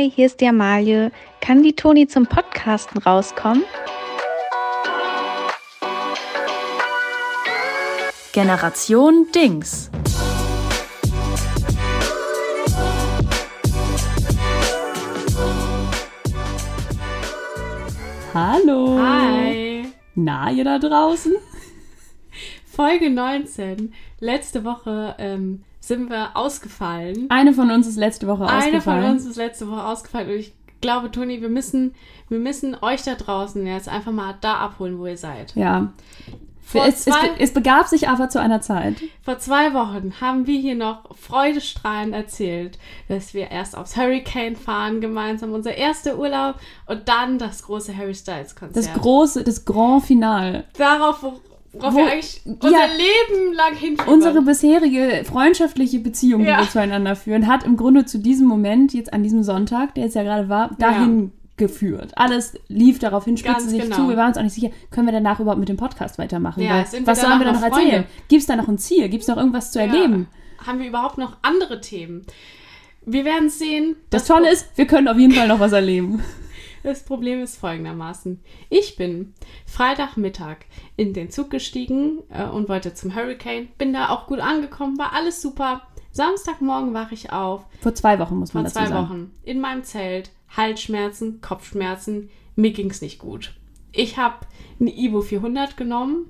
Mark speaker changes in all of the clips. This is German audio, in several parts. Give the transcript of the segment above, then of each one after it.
Speaker 1: Hi, hier ist die Amalie. Kann die Toni zum Podcasten rauskommen?
Speaker 2: Generation Dings. Hallo.
Speaker 3: Hi.
Speaker 2: Na, ihr da draußen?
Speaker 3: Folge 19. Letzte Woche ähm, sind wir ausgefallen.
Speaker 2: Eine von uns ist letzte Woche ausgefallen.
Speaker 3: Eine von uns ist letzte Woche ausgefallen. Und ich glaube, Toni, wir müssen, wir müssen euch da draußen jetzt einfach mal da abholen, wo ihr seid.
Speaker 2: Ja. Es, es,
Speaker 3: zwei,
Speaker 2: es begab sich aber zu einer Zeit.
Speaker 3: vor zwei Wochen haben wir hier noch freudestrahlend erzählt, dass wir erst aufs Hurricane fahren, gemeinsam unser erster Urlaub und dann das große Harry Styles Konzert.
Speaker 2: Das große, das Grand Finale.
Speaker 3: Darauf, wo- worauf
Speaker 2: Wo-
Speaker 3: wir eigentlich
Speaker 2: ja.
Speaker 3: unser Leben lang hinfiebern.
Speaker 2: Unsere bisherige freundschaftliche Beziehung,
Speaker 3: Ja.
Speaker 2: die wir zueinander führen, hat im Grunde zu diesem Moment, jetzt an diesem Sonntag, der jetzt ja gerade war, dahin geführt. Alles lief darauf hin, spitzte sich
Speaker 3: genau.
Speaker 2: zu. Wir waren uns auch nicht sicher, können wir danach überhaupt mit dem Podcast weitermachen?
Speaker 3: Ja,
Speaker 2: Weil, was sollen wir da noch
Speaker 3: noch
Speaker 2: erzählen?
Speaker 3: Freunde?
Speaker 2: Gibt es da noch ein Ziel? Gibt es noch irgendwas zu
Speaker 3: Ja.
Speaker 2: erleben?
Speaker 3: Haben wir überhaupt noch andere Themen? Wir werden sehen.
Speaker 2: Das Tolle ist, wir können auf jeden Fall noch was erleben.
Speaker 3: Das Problem ist folgendermaßen. Ich bin Freitagmittag in den Zug gestiegen äh, und wollte zum Hurricane. Bin da auch gut angekommen, war alles super. Samstagmorgen wache ich auf,
Speaker 2: Vor zwei Wochen muss man
Speaker 3: vor
Speaker 2: dazu
Speaker 3: zwei
Speaker 2: sagen.
Speaker 3: Wochen, in meinem Zelt, Halsschmerzen, Kopfschmerzen. Mir ging es nicht gut. Ich habe eine Ivo 400 genommen.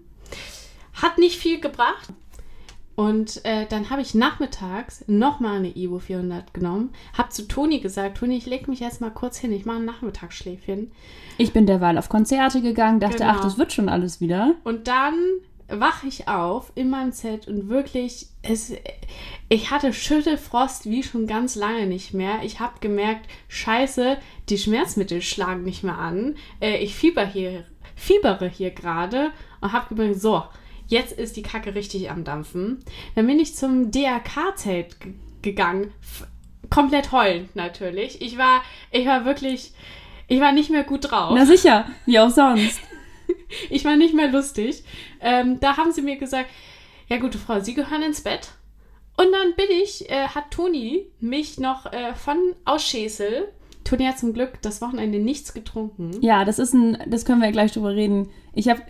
Speaker 3: Hat nicht viel gebracht. Und äh, dann habe ich nachmittags nochmal eine Ivo 400 genommen. Habe zu Toni gesagt, Toni, ich lege mich jetzt mal kurz hin. Ich mache ein Nachmittagsschläfchen.
Speaker 2: Ich bin derweil auf Konzerte gegangen, dachte,
Speaker 3: Genau.
Speaker 2: ach, das wird schon alles wieder.
Speaker 3: Und dann wache ich auf in meinem Zelt und wirklich, es, ich hatte Schüttelfrost wie schon ganz lange nicht mehr. Ich habe gemerkt, scheiße, die Schmerzmittel schlagen nicht mehr an. Äh, ich fieber hier, fiebere hier gerade und habe gemerkt, so, jetzt ist die Kacke richtig am Dampfen. Dann bin ich zum DRK-Zelt ge- gegangen. F komplett heulend natürlich. Ich war, ich war wirklich, ich war nicht mehr gut drauf.
Speaker 2: Na sicher, wie auch sonst.
Speaker 3: Ich war nicht mehr lustig. Ähm, da haben sie mir gesagt, ja gute Frau, Sie gehören ins Bett. Und dann bin ich, äh, hat Toni mich noch äh, von aus Schesel, Toni hat zum Glück das Wochenende nichts getrunken.
Speaker 2: Ja, das ist ein, das können wir ja gleich drüber reden. Ich habe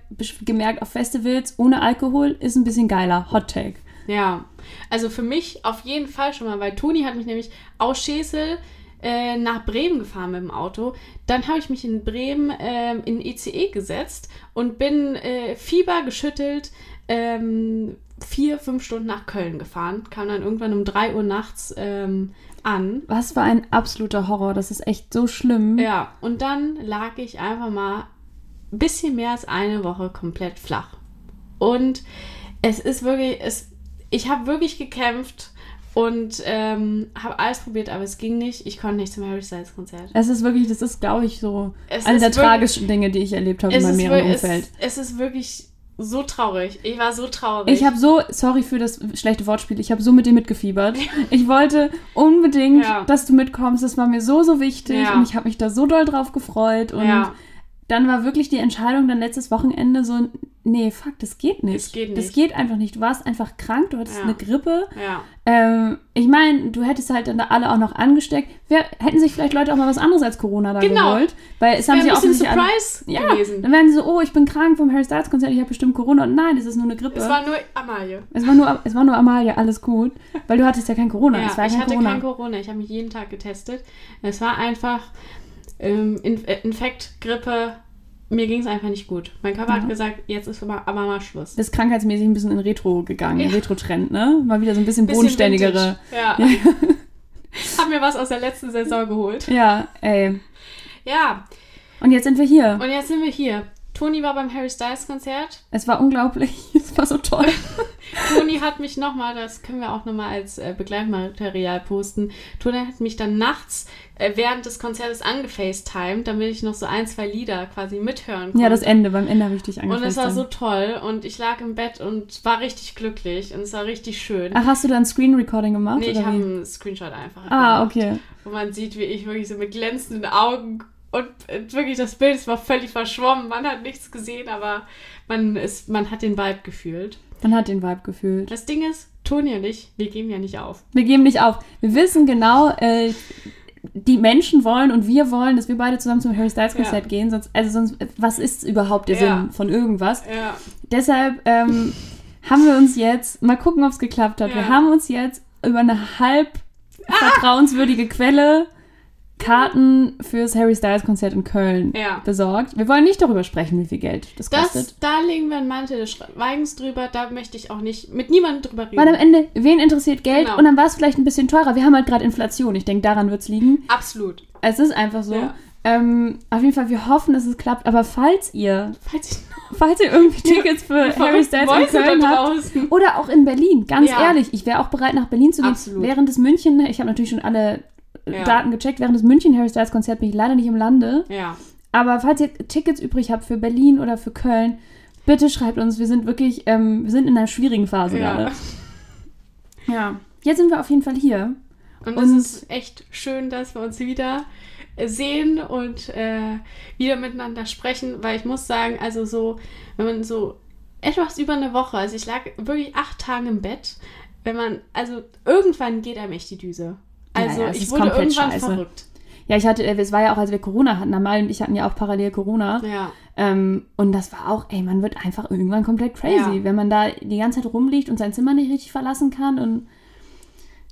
Speaker 2: gemerkt, auf Festivals ohne Alkohol ist ein bisschen geiler. Hot Take.
Speaker 3: Ja, also für mich auf jeden Fall schon mal, weil Toni hat mich nämlich aus Schesel äh, nach Bremen gefahren mit dem Auto. Dann habe ich mich in Bremen ähm, in ICE gesetzt und bin äh, Fieber geschüttelt ähm, vier, fünf Stunden nach Köln gefahren. Kam dann irgendwann um drei Uhr nachts ähm, an.
Speaker 2: Was für ein absoluter Horror. Das ist echt so schlimm.
Speaker 3: Ja, und dann lag ich einfach mal ein bisschen mehr als eine Woche komplett flach. Und es ist wirklich, es, ich habe wirklich gekämpft und ähm, habe alles probiert, aber es ging nicht. Ich konnte nicht zum Harry Styles Konzert.
Speaker 2: Es ist wirklich, das ist, glaube ich, so
Speaker 3: Es
Speaker 2: eine der tragischen Dinge, die ich erlebt habe in meinem Umfeld.
Speaker 3: es, es ist wirklich so traurig. Ich war so traurig.
Speaker 2: Ich habe so, sorry für das schlechte Wortspiel, ich habe so mit dir mitgefiebert. Ich wollte unbedingt,
Speaker 3: Ja.
Speaker 2: dass du mitkommst. Das war mir so, so wichtig
Speaker 3: Ja.
Speaker 2: und ich habe mich da so doll drauf gefreut. Und
Speaker 3: Ja.
Speaker 2: Dann war wirklich die Entscheidung dann letztes Wochenende so, nee, fuck, das geht nicht.
Speaker 3: Es geht
Speaker 2: Das
Speaker 3: nicht.
Speaker 2: geht einfach nicht. Du warst einfach krank, du hattest
Speaker 3: Ja.
Speaker 2: eine Grippe.
Speaker 3: ja.
Speaker 2: Ähm, ich meine, du hättest halt dann alle auch noch angesteckt. Wer, hätten sich vielleicht Leute auch mal was anderes als Corona da
Speaker 3: Genau.
Speaker 2: geholt. Weil es haben sie
Speaker 3: ein
Speaker 2: auch alle-
Speaker 3: Surprise
Speaker 2: ja,
Speaker 3: gewesen.
Speaker 2: dann werden sie so, oh, ich bin krank vom Harry Styles Konzert, ich habe bestimmt Corona. Und nein, es ist nur eine Grippe.
Speaker 3: Es war nur Amalie.
Speaker 2: Es war nur, es war nur Amalia, alles gut. Weil du hattest ja kein Corona.
Speaker 3: Ja,
Speaker 2: es war
Speaker 3: ich
Speaker 2: kein
Speaker 3: hatte
Speaker 2: Corona.
Speaker 3: kein Corona. Ich habe mich jeden Tag getestet. Es war einfach ähm, Inf äh, Infekt, Grippe. Mir ging es einfach nicht gut. Mein Körper
Speaker 2: Ja.
Speaker 3: hat gesagt, jetzt ist aber, aber mal Schluss.
Speaker 2: Bist krankheitsmäßig ein bisschen in Retro gegangen,
Speaker 3: Ja.
Speaker 2: Retro-Trend, ne? Mal wieder so ein bisschen,
Speaker 3: Bisschen
Speaker 2: bodenständigere.
Speaker 3: Vintage. Ja. hab mir was aus der letzten Saison geholt.
Speaker 2: Ja, ey.
Speaker 3: Ja,
Speaker 2: Und jetzt sind wir hier.
Speaker 3: und jetzt sind wir hier. Toni war beim Harry Styles Konzert.
Speaker 2: Es war unglaublich. Es war so toll.
Speaker 3: Toni hat mich nochmal, das können wir auch nochmal als äh, Begleitmaterial posten. Toni hat mich dann nachts äh, während des Konzertes angefacetimed, damit ich noch so ein, zwei Lieder quasi mithören konnte.
Speaker 2: Ja, das Ende. Beim Ende habe ich dich
Speaker 3: Und
Speaker 2: angefasst.
Speaker 3: es war so toll und ich lag im Bett und war richtig glücklich und es war richtig schön.
Speaker 2: Ach, hast du dann Screen Recording gemacht?
Speaker 3: nee, ich habe einen Screenshot einfach
Speaker 2: Ah,
Speaker 3: gemacht,
Speaker 2: okay.
Speaker 3: wo man sieht, wie ich wirklich so mit glänzenden Augen und äh, wirklich das Bild es war völlig verschwommen. Man hat nichts gesehen, aber man, ist, man hat den Vibe gefühlt.
Speaker 2: Man hat den Vibe gefühlt.
Speaker 3: Das Ding ist, Toni und ich, wir geben ja nicht auf.
Speaker 2: Wir geben nicht auf. Wir wissen genau, äh, die Menschen wollen und wir wollen, dass wir beide zusammen zum Harry Styles Konzert
Speaker 3: Ja.
Speaker 2: gehen. Sonst, also sonst, was ist überhaupt der
Speaker 3: Ja.
Speaker 2: Sinn von irgendwas?
Speaker 3: Ja.
Speaker 2: Deshalb ähm, haben wir uns jetzt, mal gucken, ob es geklappt hat. Wir haben uns jetzt über eine halb vertrauenswürdige Quelle Karten fürs Harry Styles Konzert in Köln
Speaker 3: Ja.
Speaker 2: besorgt. Wir wollen nicht darüber sprechen, wie viel Geld das kostet.
Speaker 3: Das, da legen wir einen Mantel des Schweigens drüber, da möchte ich auch nicht mit niemandem drüber reden.
Speaker 2: Weil am Ende, wen interessiert Geld?
Speaker 3: Genau.
Speaker 2: Und dann war es vielleicht ein bisschen teurer. Wir haben halt gerade Inflation. Ich denke, daran wird es liegen.
Speaker 3: Absolut.
Speaker 2: Es ist einfach so.
Speaker 3: Ja.
Speaker 2: Ähm, auf jeden Fall, wir hoffen, dass es klappt. Aber falls ihr,
Speaker 3: Falls ich
Speaker 2: falls ihr irgendwie Tickets für Harry Styles in Köln habt, oder auch in Berlin, ganz
Speaker 3: Ja.
Speaker 2: ehrlich, ich wäre auch bereit, nach Berlin zu gehen.
Speaker 3: Absolut.
Speaker 2: Während des München, ich habe natürlich schon alle
Speaker 3: Ja.
Speaker 2: Daten gecheckt, während des München Harry Styles Konzert bin ich leider nicht im Lande.
Speaker 3: Ja.
Speaker 2: Aber falls ihr Tickets übrig habt für Berlin oder für Köln, bitte schreibt uns. Wir sind wirklich, ähm, wir sind in einer schwierigen Phase
Speaker 3: Ja.
Speaker 2: gerade. Ja. Jetzt sind wir auf jeden Fall hier.
Speaker 3: Und,
Speaker 2: Und-
Speaker 3: es ist echt schön, dass wir uns wieder äh, sehen und äh, wieder miteinander sprechen, weil ich muss sagen, also so, wenn man so etwas über eine Woche, also ich lag wirklich acht Tage im Bett, wenn man, also irgendwann geht einem echt die Düse. Also
Speaker 2: ja,
Speaker 3: ich wurde irgendwann
Speaker 2: scheiße.
Speaker 3: verrückt.
Speaker 2: Ja, ich hatte, es war ja auch, als wir Corona hatten, Amal und ich hatten ja auch parallel Corona.
Speaker 3: Ja.
Speaker 2: Ähm, und das war auch, ey, man wird einfach irgendwann komplett crazy,
Speaker 3: Ja.
Speaker 2: wenn man da die ganze Zeit rumliegt und sein Zimmer nicht richtig verlassen kann. Und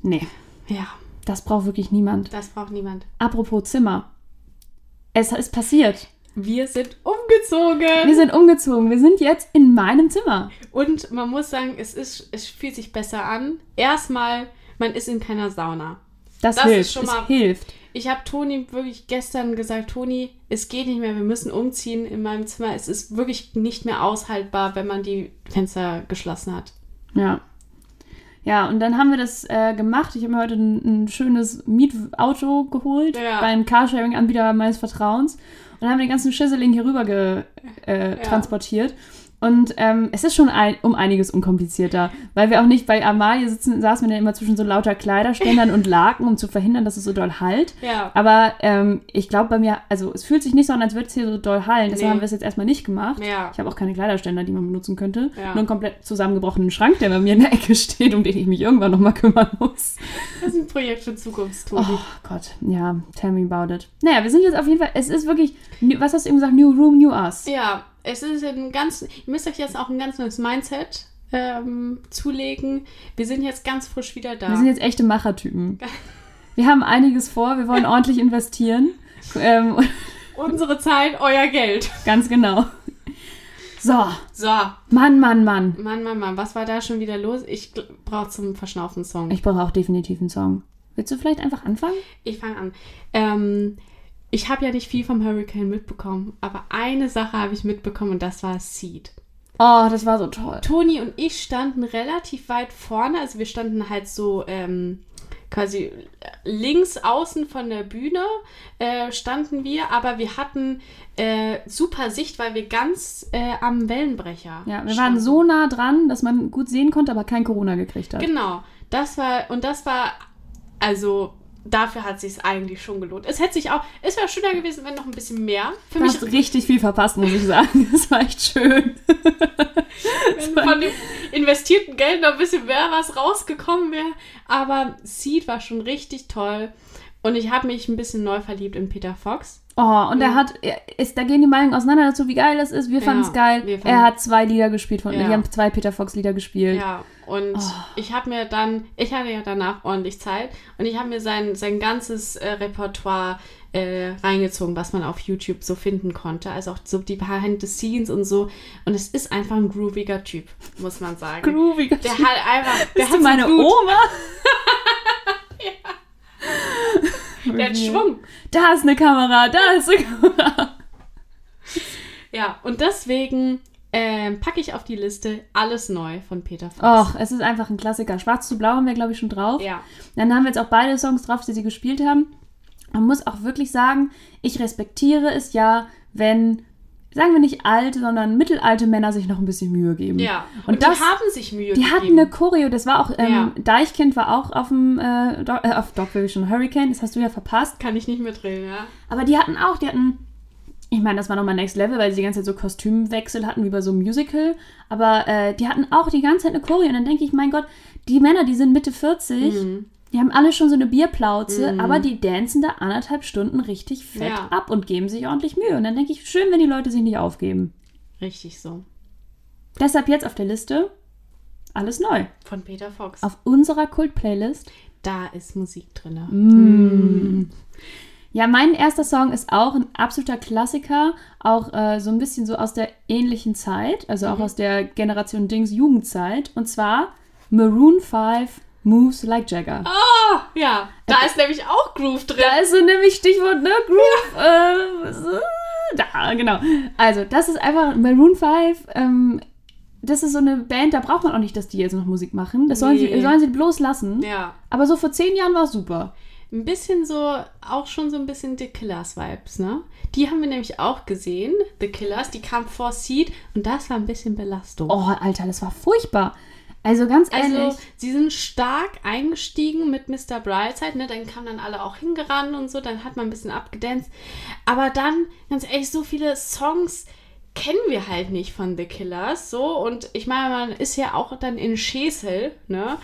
Speaker 2: nee,
Speaker 3: Ja,
Speaker 2: das braucht wirklich niemand.
Speaker 3: das braucht niemand.
Speaker 2: Apropos Zimmer. Es ist passiert.
Speaker 3: Wir sind umgezogen.
Speaker 2: Wir sind umgezogen. Wir sind jetzt in meinem Zimmer.
Speaker 3: Und man muss sagen, es, ist, es fühlt sich besser an. Erstmal, man ist in keiner Sauna.
Speaker 2: Das,
Speaker 3: Das
Speaker 2: hilft.
Speaker 3: ist schon
Speaker 2: es
Speaker 3: mal-
Speaker 2: hilft.
Speaker 3: Ich habe Toni wirklich gestern gesagt, Toni, es geht nicht mehr, wir müssen umziehen in meinem Zimmer. Es ist wirklich nicht mehr aushaltbar, wenn man die Fenster geschlossen hat.
Speaker 2: Ja. Ja, und dann haben wir das äh, gemacht. Ich habe mir heute ein, ein schönes Mietauto geholt
Speaker 3: Ja.
Speaker 2: beim Carsharing-Anbieter meines Vertrauens. Und dann haben wir den ganzen Schüsseling hier rüber ge, äh,
Speaker 3: Ja.
Speaker 2: transportiert. Und ähm, es ist schon ein, um einiges unkomplizierter, weil wir auch nicht bei Amalie sitzen, saßen wir dann immer zwischen so lauter Kleiderständern und Laken, um zu verhindern, dass es so doll halt.
Speaker 3: Ja.
Speaker 2: Aber ähm, ich glaube bei mir, also es fühlt sich nicht so an, als würde es hier so doll hallen. Deshalb
Speaker 3: Nee.
Speaker 2: haben wir es jetzt erstmal nicht gemacht.
Speaker 3: Ja.
Speaker 2: Ich habe auch keine Kleiderständer, die man benutzen könnte.
Speaker 3: Ja.
Speaker 2: Nur einen komplett zusammengebrochenen Schrank, der bei mir in der Ecke steht, um den ich mich irgendwann nochmal kümmern muss.
Speaker 3: Das ist ein Projekt für Zukunft, Toni.
Speaker 2: Oh Gott, ja, tell me about it. Naja, wir sind jetzt auf jeden Fall, es ist wirklich, was hast du eben gesagt, New Room, New Us.
Speaker 3: Ja, es ist ein ganz, ihr müsst euch jetzt auch ein ganz neues Mindset ähm, zulegen. Wir sind jetzt ganz frisch wieder da.
Speaker 2: Wir sind jetzt echte Machertypen. Wir haben einiges vor, wir wollen ordentlich investieren. Ähm,
Speaker 3: Unsere Zeit, euer Geld.
Speaker 2: ganz genau. So,
Speaker 3: So,
Speaker 2: Mann, Mann, Mann.
Speaker 3: Mann, Mann, Mann, was war da schon wieder los? Ich brauche zum Verschnaufen einen Song.
Speaker 2: Ich brauche auch definitiv einen Song. Willst du vielleicht einfach anfangen?
Speaker 3: Ich fange an. Ähm, ich habe ja nicht viel vom Hurricane mitbekommen, aber eine Sache habe ich mitbekommen und das war Seed.
Speaker 2: Oh, das war so toll.
Speaker 3: Toni und ich standen relativ weit vorne, also wir standen halt so ähm, quasi links außen von der Bühne äh, standen wir, aber wir hatten äh, super Sicht, weil wir ganz äh, am Wellenbrecher
Speaker 2: Ja, wir waren
Speaker 3: standen.
Speaker 2: so nah dran, dass man gut sehen konnte, aber kein Corona gekriegt hat.
Speaker 3: Genau, das war, und das war, also dafür hat sich eigentlich schon gelohnt. Es hätte sich auch, es wäre schöner gewesen, wenn noch ein bisschen mehr. Für
Speaker 2: Du
Speaker 3: mich
Speaker 2: hast richtig viel verpasst, muss ich sagen. Das war echt schön.
Speaker 3: wenn von dem investierten Geld noch ein bisschen mehr was rausgekommen wäre. Aber Seed war schon richtig toll. Und ich habe mich ein bisschen neu verliebt in Peter Fox.
Speaker 2: Oh, und er
Speaker 3: Ja.
Speaker 2: hat, er ist, da gehen die Meinungen auseinander dazu, wie geil das ist. Wir
Speaker 3: Ja,
Speaker 2: fanden es geil.
Speaker 3: wir fanden-
Speaker 2: Er hat zwei Lieder gespielt von,
Speaker 3: Ja.
Speaker 2: die haben zwei Peter Fox Lieder gespielt.
Speaker 3: Ja, und
Speaker 2: Oh.
Speaker 3: ich habe mir dann, ich hatte ja danach ordentlich Zeit und ich habe mir sein, sein ganzes äh, Repertoire äh, reingezogen, was man auf YouTube so finden konnte. Also auch so die Behind the Scenes und so. Und es ist einfach ein grooviger Typ, muss man sagen.
Speaker 2: Groovy.
Speaker 3: der hat einfach, der
Speaker 2: Bist
Speaker 3: hat
Speaker 2: meine
Speaker 3: Blut,
Speaker 2: Oma?
Speaker 3: der hat Schwung.
Speaker 2: Da ist eine Kamera, da ist eine Kamera.
Speaker 3: Ja, und deswegen ähm, packe ich auf die Liste alles neu von Peter Fox.
Speaker 2: Och, es ist einfach ein Klassiker. Schwarz zu Blau haben wir, glaube ich, schon drauf.
Speaker 3: Ja,
Speaker 2: Dann haben wir jetzt auch beide Songs drauf, die sie gespielt haben. Man muss auch wirklich sagen, ich respektiere es ja, wenn, sagen wir nicht alte, sondern mittelalte Männer sich noch ein bisschen Mühe geben.
Speaker 3: ja.
Speaker 2: Und,
Speaker 3: Und,
Speaker 2: das,
Speaker 3: die haben sich Mühe
Speaker 2: die
Speaker 3: gegeben.
Speaker 2: hatten eine Choreo, das war auch, ähm,
Speaker 3: Ja.
Speaker 2: Deichkind war auch auf dem, äh, Do äh, auf Dogvision Hurricane, das hast du ja verpasst.
Speaker 3: Kann ich nicht mitreden, ja.
Speaker 2: Aber die hatten auch, die hatten, ich meine, das war nochmal Next Level, weil sie die ganze Zeit so Kostümwechsel hatten, wie bei so einem Musical. Aber äh, die hatten auch die ganze Zeit eine Choreo. Und dann denke ich, mein Gott, die Männer, die sind Mitte 40,
Speaker 3: Mhm.
Speaker 2: Die haben alle schon so eine Bierplauze,
Speaker 3: Mhm.
Speaker 2: aber die dancen da anderthalb Stunden richtig fett
Speaker 3: Ja.
Speaker 2: ab und geben sich ordentlich Mühe. Und dann denke ich, schön, wenn die Leute sich nicht aufgeben.
Speaker 3: Richtig so.
Speaker 2: Deshalb jetzt auf der Liste alles neu.
Speaker 3: Von Peter Fox.
Speaker 2: Auf unserer Kult-Playlist.
Speaker 3: Da ist Musik drin.
Speaker 2: Mm. Ja, mein erster Song ist auch ein absoluter Klassiker, auch äh, so ein bisschen so aus der ähnlichen Zeit, also auch aus der Generation Dings Jugendzeit. Und zwar Maroon 5 Moves Like Jagger.
Speaker 3: Oh, ja. Da ist nämlich auch Groove drin.
Speaker 2: Da ist so nämlich Stichwort, ne? Groove. Äh, so, da, genau. Also, das ist einfach Maroon 5. Ähm, das ist so eine Band, da braucht man auch nicht, dass die jetzt noch Musik machen. Das sollen,
Speaker 3: Nee.
Speaker 2: sie, sollen sie bloß lassen.
Speaker 3: Ja.
Speaker 2: Aber so vor zehn Jahren war es super.
Speaker 3: Ein bisschen so, auch schon so ein bisschen The Killers-Vibes, ne? Die haben wir nämlich auch gesehen, The Killers, die kam vor Seed und das war ein bisschen Belastung.
Speaker 2: Oh, Alter, das war furchtbar. Also ganz ehrlich.
Speaker 3: Also, sie sind stark eingestiegen mit Mr. Brightside, ne? Dann kamen dann alle auch hingerannt und so, dann hat man ein bisschen abgedanced. Aber dann, ganz ehrlich, so viele Songs kennen wir halt nicht von The Killers, so. Und ich meine, man ist ja auch dann in Schesel, ne?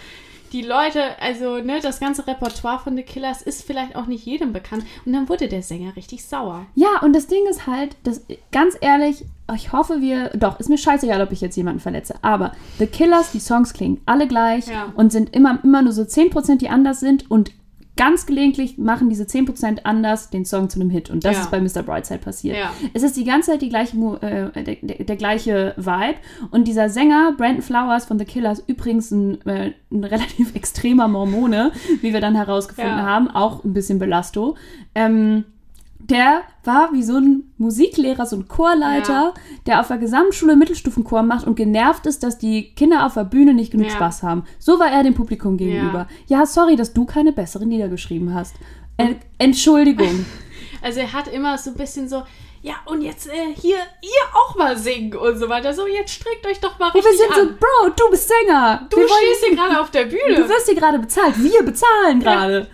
Speaker 3: Die Leute, also, ne, das ganze Repertoire von The Killers ist vielleicht auch nicht jedem bekannt. Und dann wurde der Sänger richtig sauer.
Speaker 2: Ja, und das Ding ist halt, dass, ganz ehrlich, ich hoffe, wir. Doch, ist mir scheißegal, ob ich jetzt jemanden verletze. Aber The Killers, die Songs klingen alle gleich
Speaker 3: Ja.
Speaker 2: und sind immer, immer nur so 10%, die anders sind. Und ganz gelegentlich machen diese 10% anders den Song zu einem Hit. Und das
Speaker 3: Ja.
Speaker 2: ist bei Mr. Brightside passiert.
Speaker 3: Ja.
Speaker 2: Es ist die ganze Zeit die gleiche, äh, der, der, der gleiche Vibe. Und dieser Sänger, Brandon Flowers von The Killers, übrigens ein, äh, ein relativ extremer Mormone, wie wir dann herausgefunden
Speaker 3: Ja.
Speaker 2: haben, auch ein bisschen Belasto. Ähm, der war wie so ein Musiklehrer, so ein Chorleiter,
Speaker 3: Ja.
Speaker 2: der auf der Gesamtschule Mittelstufenchor macht und genervt ist, dass die Kinder auf der Bühne nicht genug
Speaker 3: Ja.
Speaker 2: Spaß haben. So war er dem Publikum gegenüber. Ja, sorry, dass du keine besseren Lieder geschrieben hast. Entschuldigung.
Speaker 3: Also er hat immer so ein bisschen so, ja, und jetzt äh, hier, ihr auch mal singen und so weiter. So, jetzt streckt euch doch mal
Speaker 2: Und wir
Speaker 3: richtig
Speaker 2: sind so,
Speaker 3: an.
Speaker 2: Bro, du bist Sänger.
Speaker 3: du
Speaker 2: wir wollen-
Speaker 3: stehst hier gerade auf der Bühne.
Speaker 2: Du wirst hier gerade bezahlt. Wir bezahlen gerade.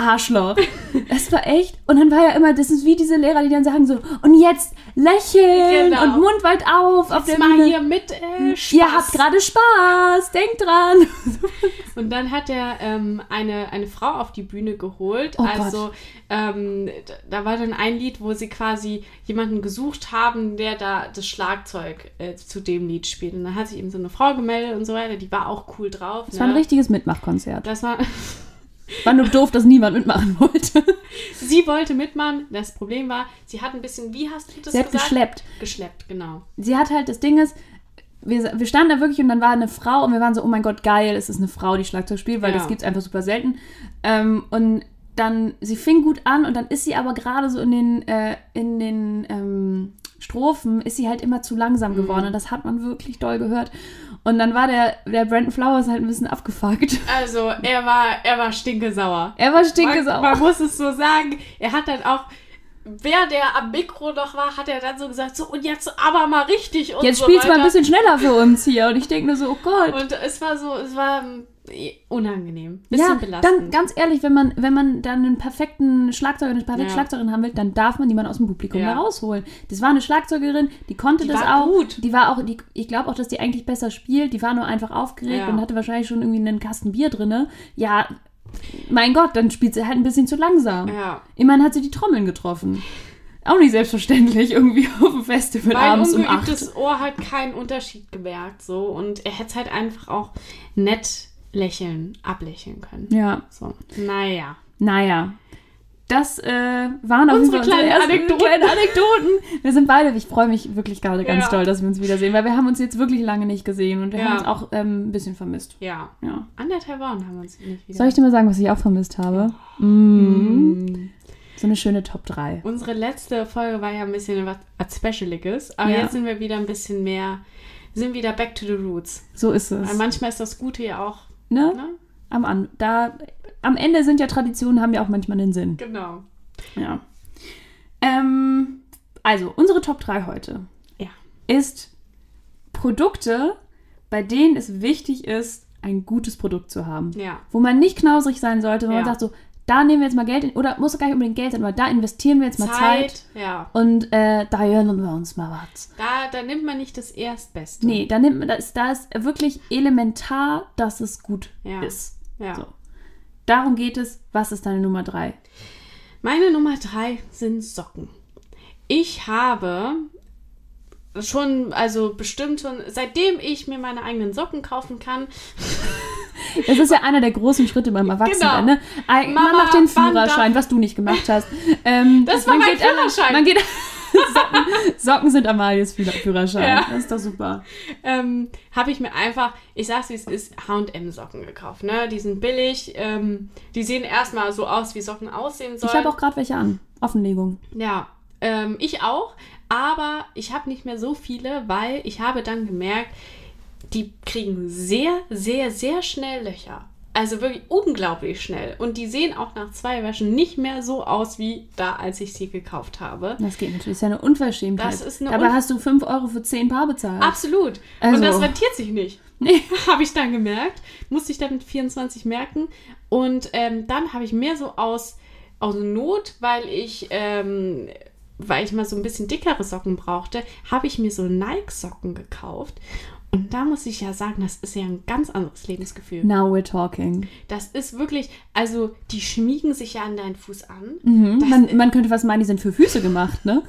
Speaker 2: Arschloch. Das war echt. Und dann war ja immer, das ist wie diese Lehrer, die dann sagen so, und jetzt lächeln
Speaker 3: Genau.
Speaker 2: und Mund weit auf auf
Speaker 3: Jetzt mal
Speaker 2: Bühne.
Speaker 3: hier mit äh, Spaß.
Speaker 2: Ihr habt gerade Spaß, denkt dran.
Speaker 3: Und dann hat er ähm, eine, eine Frau auf die Bühne geholt.
Speaker 2: Oh
Speaker 3: also ähm, da war dann ein Lied, wo sie quasi jemanden gesucht haben, der da das Schlagzeug äh, zu dem Lied spielt. Und dann hat sich eben so eine Frau gemeldet und so weiter. Die war auch cool drauf.
Speaker 2: Das war ein richtiges Mitmachkonzert.
Speaker 3: Das war,
Speaker 2: War nur doof, dass niemand mitmachen wollte.
Speaker 3: sie wollte mitmachen. Das Problem war, sie hat ein bisschen, wie hast du das
Speaker 2: Sie hat
Speaker 3: gesagt?
Speaker 2: geschleppt.
Speaker 3: Geschleppt, genau.
Speaker 2: Sie hat halt, das Ding ist, wir, wir standen da wirklich und dann war eine Frau und wir waren so, oh mein Gott, geil, es ist eine Frau, die Schlagzeug spielt, weil
Speaker 3: Ja.
Speaker 2: das gibt es einfach super selten. Ähm, und dann, sie fing gut an und dann ist sie aber gerade so in den, äh, in den ähm, Strophen, ist sie halt immer zu langsam geworden und das hat man wirklich doll gehört. Und dann war der, der Brandon Flowers halt ein bisschen abgefuckt.
Speaker 3: Also, er war, er war stinkesauer.
Speaker 2: Er war
Speaker 3: Man,
Speaker 2: stinkesauer.
Speaker 3: man muss es so sagen. Er hat dann auch, wer der am Mikro noch war, hat er dann so gesagt, so und jetzt aber mal richtig und
Speaker 2: Jetzt
Speaker 3: so
Speaker 2: spielt's mal
Speaker 3: weiter.
Speaker 2: ein bisschen schneller für uns hier. Und ich denke nur so, oh Gott.
Speaker 3: Und es war so, es war ähm, unangenehm. Bisschen
Speaker 2: ja,
Speaker 3: belastend.
Speaker 2: dann ganz ehrlich, wenn man, wenn man dann einen perfekten Schlagzeuger, eine perfekte
Speaker 3: Ja.
Speaker 2: Schlagzeugerin haben will, dann darf man jemanden aus dem Publikum
Speaker 3: Ja.
Speaker 2: rausholen. Das war eine Schlagzeugerin, die konnte
Speaker 3: Die
Speaker 2: das auch.
Speaker 3: gut.
Speaker 2: Die war auch, die, ich glaube auch, dass die eigentlich besser spielt. Die war nur einfach aufgeregt
Speaker 3: Ja.
Speaker 2: und hatte wahrscheinlich schon irgendwie einen Kasten Bier drinne. Ja, mein Gott, dann spielt sie halt ein bisschen zu langsam.
Speaker 3: ja.
Speaker 2: Immerhin hat sie die Trommeln getroffen. Auch nicht selbstverständlich, irgendwie auf dem Festival
Speaker 3: Mein
Speaker 2: abends um acht.
Speaker 3: ungeübtes Ohr hat keinen Unterschied gemerkt. So. Und er hätte es halt einfach auch nett lächeln, ablächeln können.
Speaker 2: Ja,
Speaker 3: So. Naja.
Speaker 2: naja. Das äh, waren
Speaker 3: Unsere
Speaker 2: Fall
Speaker 3: kleinen Anekdoten.
Speaker 2: kleinen Anekdoten. Wir sind beide, ich freue mich wirklich gerade ganz
Speaker 3: Ja.
Speaker 2: doll, dass wir uns wiedersehen, weil wir haben uns jetzt wirklich lange nicht gesehen und wir
Speaker 3: Ja.
Speaker 2: haben uns auch ähm, ein bisschen vermisst.
Speaker 3: Ja.
Speaker 2: Ja.
Speaker 3: Anderthalb Wochen haben wir uns nicht wieder.
Speaker 2: Soll ich dir mal sagen, was ich auch vermisst habe? Mm. So eine schöne Top 3.
Speaker 3: Unsere letzte Folge war ja ein bisschen was, Specialiges, aber jetzt sind wir wieder ein bisschen mehr, sind wieder back to the roots.
Speaker 2: So ist es.
Speaker 3: Weil manchmal ist das Gute ja auch,
Speaker 2: Ne?
Speaker 3: ne?
Speaker 2: Am, an, da, am Ende sind ja Traditionen, haben ja auch manchmal einen Sinn.
Speaker 3: Genau.
Speaker 2: Ja. Ähm, also, unsere Top 3 heute
Speaker 3: Ja.
Speaker 2: ist Produkte, bei denen es wichtig ist, ein gutes Produkt zu haben.
Speaker 3: Ja.
Speaker 2: Wo man nicht knausrig sein sollte, wo man
Speaker 3: Ja.
Speaker 2: sagt so, da nehmen wir jetzt mal Geld in, oder muss gar nicht unbedingt Geld sein, aber da investieren wir jetzt mal Zeit,
Speaker 3: Zeit, ja.
Speaker 2: und äh, da gönnen wir uns mal was.
Speaker 3: Da, da nimmt man nicht das Erstbeste.
Speaker 2: Nee, da, nimmt man, da, ist, da ist wirklich elementar, dass es gut
Speaker 3: Ja.
Speaker 2: ist.
Speaker 3: Ja.
Speaker 2: So. Darum geht es. Was ist deine Nummer drei?
Speaker 3: Meine Nummer drei sind Socken. Ich habe schon, also bestimmt schon, seitdem ich mir meine eigenen Socken kaufen kann,
Speaker 2: Das ist ja einer der großen Schritte beim Erwachsenwerden.
Speaker 3: Genau.
Speaker 2: Ne? Ein-
Speaker 3: Mama,
Speaker 2: man macht den Führerschein, was du nicht gemacht hast. Ähm,
Speaker 3: Das war
Speaker 2: man
Speaker 3: mein Führerschein.
Speaker 2: Man geht, Socken, Socken sind Amalies Führer- Führerschein.
Speaker 3: Ja.
Speaker 2: Das ist doch super.
Speaker 3: ähm, habe ich mir einfach, ich sag's wie es ist, H&M-Socken gekauft. Ne? Die sind billig, ähm, die sehen erstmal so aus, wie Socken aussehen sollen.
Speaker 2: Ich habe auch gerade welche an. Offenlegung.
Speaker 3: Ja, ähm, ich auch, aber ich habe nicht mehr so viele, weil ich habe dann gemerkt, die kriegen sehr, sehr, sehr schnell Löcher. Also wirklich unglaublich schnell. Und die sehen auch nach zwei Wäschen nicht mehr so aus wie da, als ich sie gekauft habe.
Speaker 2: Das geht natürlich. Das ist ja eine Unverschämtheit.
Speaker 3: Das ist eine
Speaker 2: Dabei
Speaker 3: Un-
Speaker 2: hast du 5 Euro für 10 Paar bezahlt.
Speaker 3: Absolut.
Speaker 2: Also-
Speaker 3: Und das rentiert sich nicht.
Speaker 2: Nee.
Speaker 3: habe ich dann gemerkt. Musste ich dann mit 24 merken. Und ähm, dann habe ich mehr so aus, aus Not, weil ich, ähm, weil ich mal so ein bisschen dickere Socken brauchte, habe ich mir so Nike-Socken gekauft. Und da muss ich ja sagen, das ist ja ein ganz anderes Lebensgefühl.
Speaker 2: Now we're talking.
Speaker 3: Das ist wirklich, also die schmiegen sich ja an deinen Fuß an.
Speaker 2: Mhm. Man, man könnte fast meinen, die sind für Füße gemacht, ne?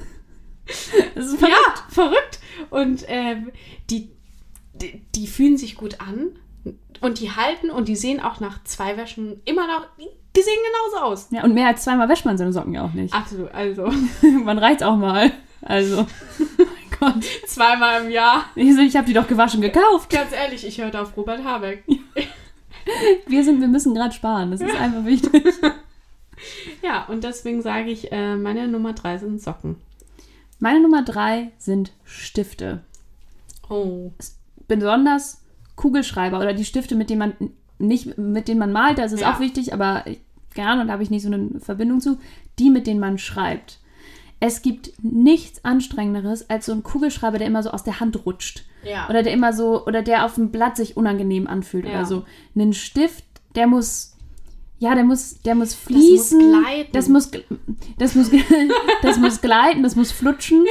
Speaker 2: Das ist verrückt.
Speaker 3: Ja, verrückt. Und ähm, die, die, die fühlen sich gut an und die halten und die sehen auch nach zwei Wäschen immer noch, die, sehen genauso aus.
Speaker 2: Ja, und mehr als zweimal wäscht man seine Socken ja auch nicht.
Speaker 3: Absolut, also
Speaker 2: Man reizt auch mal. Also, Gott.
Speaker 3: zweimal im Jahr.
Speaker 2: Ich, habe die doch gewaschen gekauft.
Speaker 3: Ganz ehrlich, ich höre auf Robert Habeck.
Speaker 2: Wir sind, wir müssen gerade sparen. Das ist einfach wichtig.
Speaker 3: Ja, und deswegen sage ich, äh, meine Nummer drei sind Socken.
Speaker 2: Meine Nummer drei sind Stifte.
Speaker 3: Oh.
Speaker 2: Besonders Kugelschreiber oder die Stifte, mit denen man nicht, mit denen man malt, das ist
Speaker 3: Ja.
Speaker 2: auch wichtig, aber gerne, und da habe ich nicht so eine Verbindung zu, die, mit denen man schreibt. Es gibt nichts Anstrengenderes als so ein Kugelschreiber, der immer so aus der Hand rutscht.
Speaker 3: Ja.
Speaker 2: Oder der immer so, oder der auf dem Blatt sich unangenehm anfühlt
Speaker 3: Ja.
Speaker 2: oder so. Ein Stift, der muss, ja, der muss, der muss fließen.
Speaker 3: gleiten.
Speaker 2: Das muss, das muss, das muss gleiten, das muss flutschen.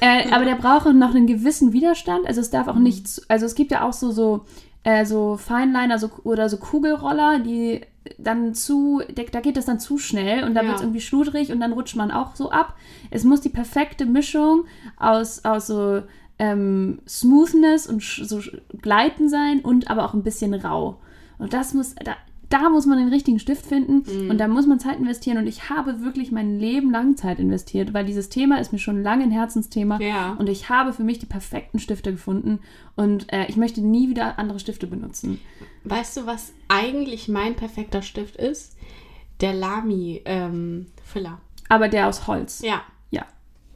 Speaker 2: Äh, aber der braucht auch noch einen gewissen Widerstand. Also es darf auch nicht, zu- also es gibt ja auch so, so, äh, so Feinliner so, oder so Kugelroller, die dann zu, da geht das dann zu schnell und da
Speaker 3: Ja.
Speaker 2: wird es irgendwie schludrig und dann rutscht man auch so ab. Es muss die perfekte Mischung aus, aus so ähm, Smoothness und so Gleiten sein und aber auch ein bisschen rau. Und das muss, da, da muss man den richtigen Stift finden und da muss man Zeit investieren. Und ich habe wirklich mein Leben lang Zeit investiert, weil dieses Thema ist mir schon lange ein Herzensthema.
Speaker 3: Ja.
Speaker 2: Und ich habe für mich die perfekten Stifte gefunden und äh, ich möchte nie wieder andere Stifte benutzen.
Speaker 3: Weißt du, was eigentlich mein perfekter Stift ist? Der Lamy-Füller.
Speaker 2: Aber der aus Holz.
Speaker 3: ja.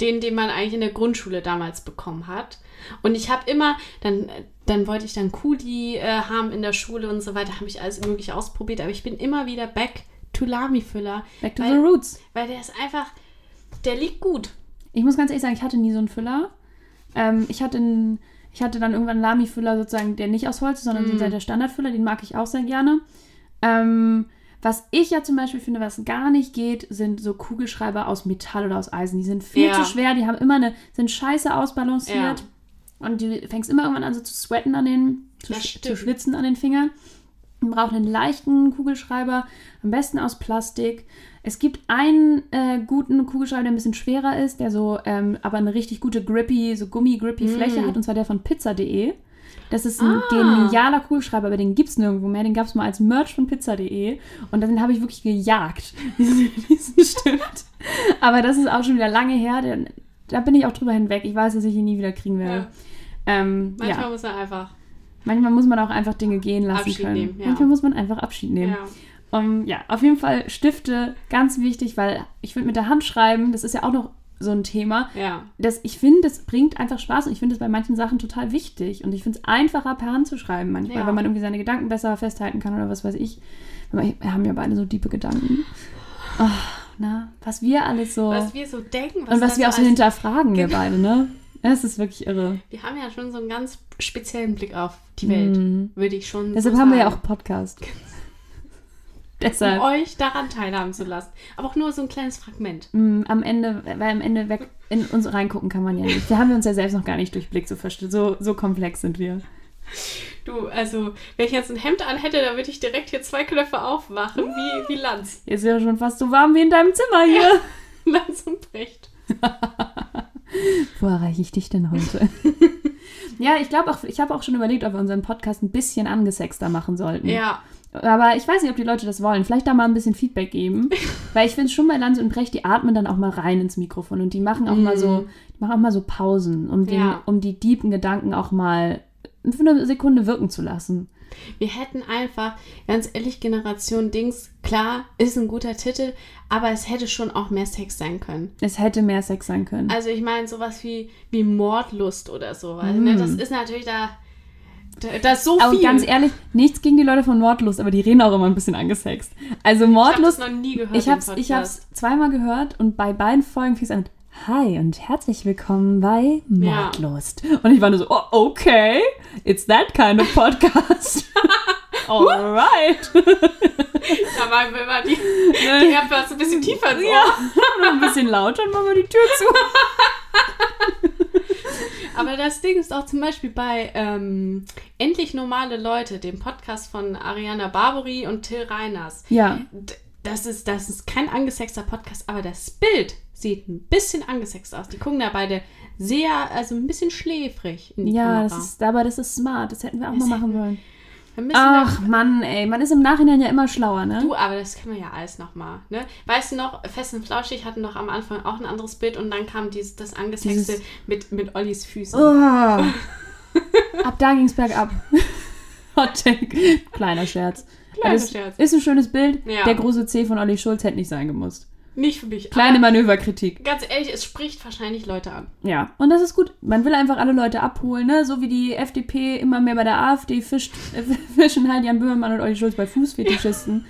Speaker 3: Den, den man eigentlich in der Grundschule damals bekommen hat. Und ich habe immer, dann, dann wollte ich dann Kuli äh, haben in der Schule und so weiter, habe ich alles mögliche ausprobiert, aber ich bin immer wieder back to Lamy-Füller.
Speaker 2: Back to
Speaker 3: weil,
Speaker 2: the roots.
Speaker 3: Weil der ist einfach, der liegt gut.
Speaker 2: Ich muss ganz ehrlich sagen, ich hatte nie so einen Füller. Ähm, ich, hatte einen, ich hatte dann irgendwann einen Lamy-Füller sozusagen, der nicht aus Holz ist, sondern der Standardfüller, den mag ich auch sehr gerne. Ähm, was ich ja zum Beispiel finde, was gar nicht geht, sind so Kugelschreiber aus Metall oder aus Eisen. Die sind viel
Speaker 3: Ja.
Speaker 2: zu schwer, die haben immer eine, sind scheiße ausbalanciert. Und du fängst immer irgendwann an so zu sweaten an den, zu, sch- zu schwitzen an den Fingern. Man braucht einen leichten Kugelschreiber, am besten aus Plastik. Es gibt einen äh, guten Kugelschreiber, der ein bisschen schwerer ist, der so ähm, aber eine richtig gute grippy, so gummi-grippy Fläche hat, und zwar der von pizza.de. Das ist ein
Speaker 3: Ah.
Speaker 2: genialer Kugelschreiber, aber den gibt es nirgendwo mehr. Den gab es mal als Merch von pizza.de und den habe ich wirklich gejagt, diesen, diesen Stift. Aber das ist auch schon wieder lange her. Den, da bin ich auch drüber hinweg. Ich weiß, dass ich ihn nie wieder kriegen werde. Ähm,
Speaker 3: Manchmal
Speaker 2: ja.
Speaker 3: muss man einfach.
Speaker 2: Manchmal muss man auch einfach Dinge gehen lassen
Speaker 3: Abschied
Speaker 2: können.
Speaker 3: nehmen, ja.
Speaker 2: Manchmal muss man einfach Abschied nehmen.
Speaker 3: Ja.
Speaker 2: Um, ja, auf jeden Fall Stifte, ganz wichtig, weil ich finde mit der Hand schreiben, das ist ja auch noch so ein Thema.
Speaker 3: Ja.
Speaker 2: Das, ich finde, das bringt einfach Spaß und ich finde es bei manchen Sachen total wichtig. Und ich finde es einfacher, per Hand zu schreiben manchmal,
Speaker 3: Ja.
Speaker 2: weil man irgendwie seine Gedanken besser festhalten kann oder was weiß ich. Wir haben ja beide so diepe Gedanken. Oh, na, was wir alles so.
Speaker 3: Was wir so denken,
Speaker 2: und was wir auch so hinterfragen, wir
Speaker 3: Genau.
Speaker 2: beide, ne? Das ist wirklich irre.
Speaker 3: Wir haben ja schon so einen ganz speziellen Blick auf die Welt, würde ich schon.
Speaker 2: Deshalb
Speaker 3: so
Speaker 2: haben wir ja auch
Speaker 3: sagen.
Speaker 2: Podcast.
Speaker 3: um
Speaker 2: Deshalb.
Speaker 3: euch daran teilhaben zu lassen. Aber auch nur so ein kleines Fragment.
Speaker 2: Mm, am Ende, weil am Ende weg in uns reingucken kann man ja nicht. Da haben wir uns ja selbst noch gar nicht durchblickt, so, so, so komplex sind wir.
Speaker 3: Du, also, wenn ich jetzt ein Hemd an hätte, dann würde ich direkt hier zwei Knöpfe aufmachen, wie, wie Lanz.
Speaker 2: Jetzt ist ja schon fast so warm wie in deinem Zimmer hier.
Speaker 3: Lanz und Brecht.
Speaker 2: Wo erreiche ich dich denn heute? ja, ich glaube auch, ich habe auch schon überlegt, ob wir unseren Podcast ein bisschen angesexter machen sollten.
Speaker 3: Ja.
Speaker 2: Aber ich weiß nicht, ob die Leute das wollen. Vielleicht da mal ein bisschen Feedback geben. Weil ich finde schon bei Lanz und Brecht, die atmen dann auch mal rein ins Mikrofon und die machen auch mal so, die machen auch mal so Pausen, um, den,
Speaker 3: Ja.
Speaker 2: um die tiefen Gedanken auch mal für eine Sekunde wirken zu lassen.
Speaker 3: Wir hätten einfach, ganz ehrlich, Generation Dings, klar, ist ein guter Titel, aber es hätte schon auch mehr Sex sein können.
Speaker 2: Es hätte mehr Sex sein können.
Speaker 3: Also ich meine, sowas wie, wie Mordlust oder sowas. Ne? Das ist natürlich da, da, da ist so
Speaker 2: aber
Speaker 3: viel.
Speaker 2: ganz ehrlich, nichts gegen die Leute von Mordlust, aber die reden auch immer ein bisschen angesext. Also
Speaker 3: ich habe
Speaker 2: Mordlust,
Speaker 3: das noch nie gehört.
Speaker 2: ich hab's, ich hab's zweimal gehört und bei beiden Folgen fing es an Hi und herzlich willkommen bei
Speaker 3: Ja.
Speaker 2: Mordlust. Und ich war nur so, oh, okay, it's that kind of podcast. Alright.
Speaker 3: Da machen wir immer die, die Erdbeeren ein bisschen tiefer.
Speaker 2: Ja, ein bisschen lauter und machen wir die Tür zu.
Speaker 3: Aber das Ding ist auch zum Beispiel bei ähm, Endlich normale Leute, dem Podcast von Ariana Barbary und Till Reiners.
Speaker 2: Ja,
Speaker 3: Das ist, das ist kein angesexter Podcast, aber das Bild sieht ein bisschen angesext aus. Die gucken da beide sehr, also ein bisschen schläfrig in die
Speaker 2: ja,
Speaker 3: Kamera.
Speaker 2: ist, aber das ist smart. Das hätten wir auch
Speaker 3: Das
Speaker 2: mal machen
Speaker 3: hätten-
Speaker 2: Ach Mann, ey, man ist im Nachhinein ja immer schlauer, ne?
Speaker 3: du, aber das können wir ja alles nochmal. Ne? Weißt du noch, Fest und Flauschig hatten doch am Anfang auch ein anderes Bild und dann kam dieses, das angesexte
Speaker 2: Dieses-
Speaker 3: mit, mit Ollis Füßen.
Speaker 2: Oh. Ab da ging's bergab. Hot Take. Kleiner Scherz.
Speaker 3: Kleiner Scherz.
Speaker 2: Ist ein schönes Bild.
Speaker 3: Ja.
Speaker 2: Der große C von Olli Schulz hätte nicht sein gemusst.
Speaker 3: Nicht für mich.
Speaker 2: Kleine Manöverkritik.
Speaker 3: ganz ehrlich, es spricht wahrscheinlich Leute an.
Speaker 2: Ja, und das ist gut. Man will einfach alle Leute abholen, ne? So wie die FDP immer mehr bei der AfD fischt, äh, fischen halt Jan Böhmermann und Olli Schulz bei Fußfetischisten.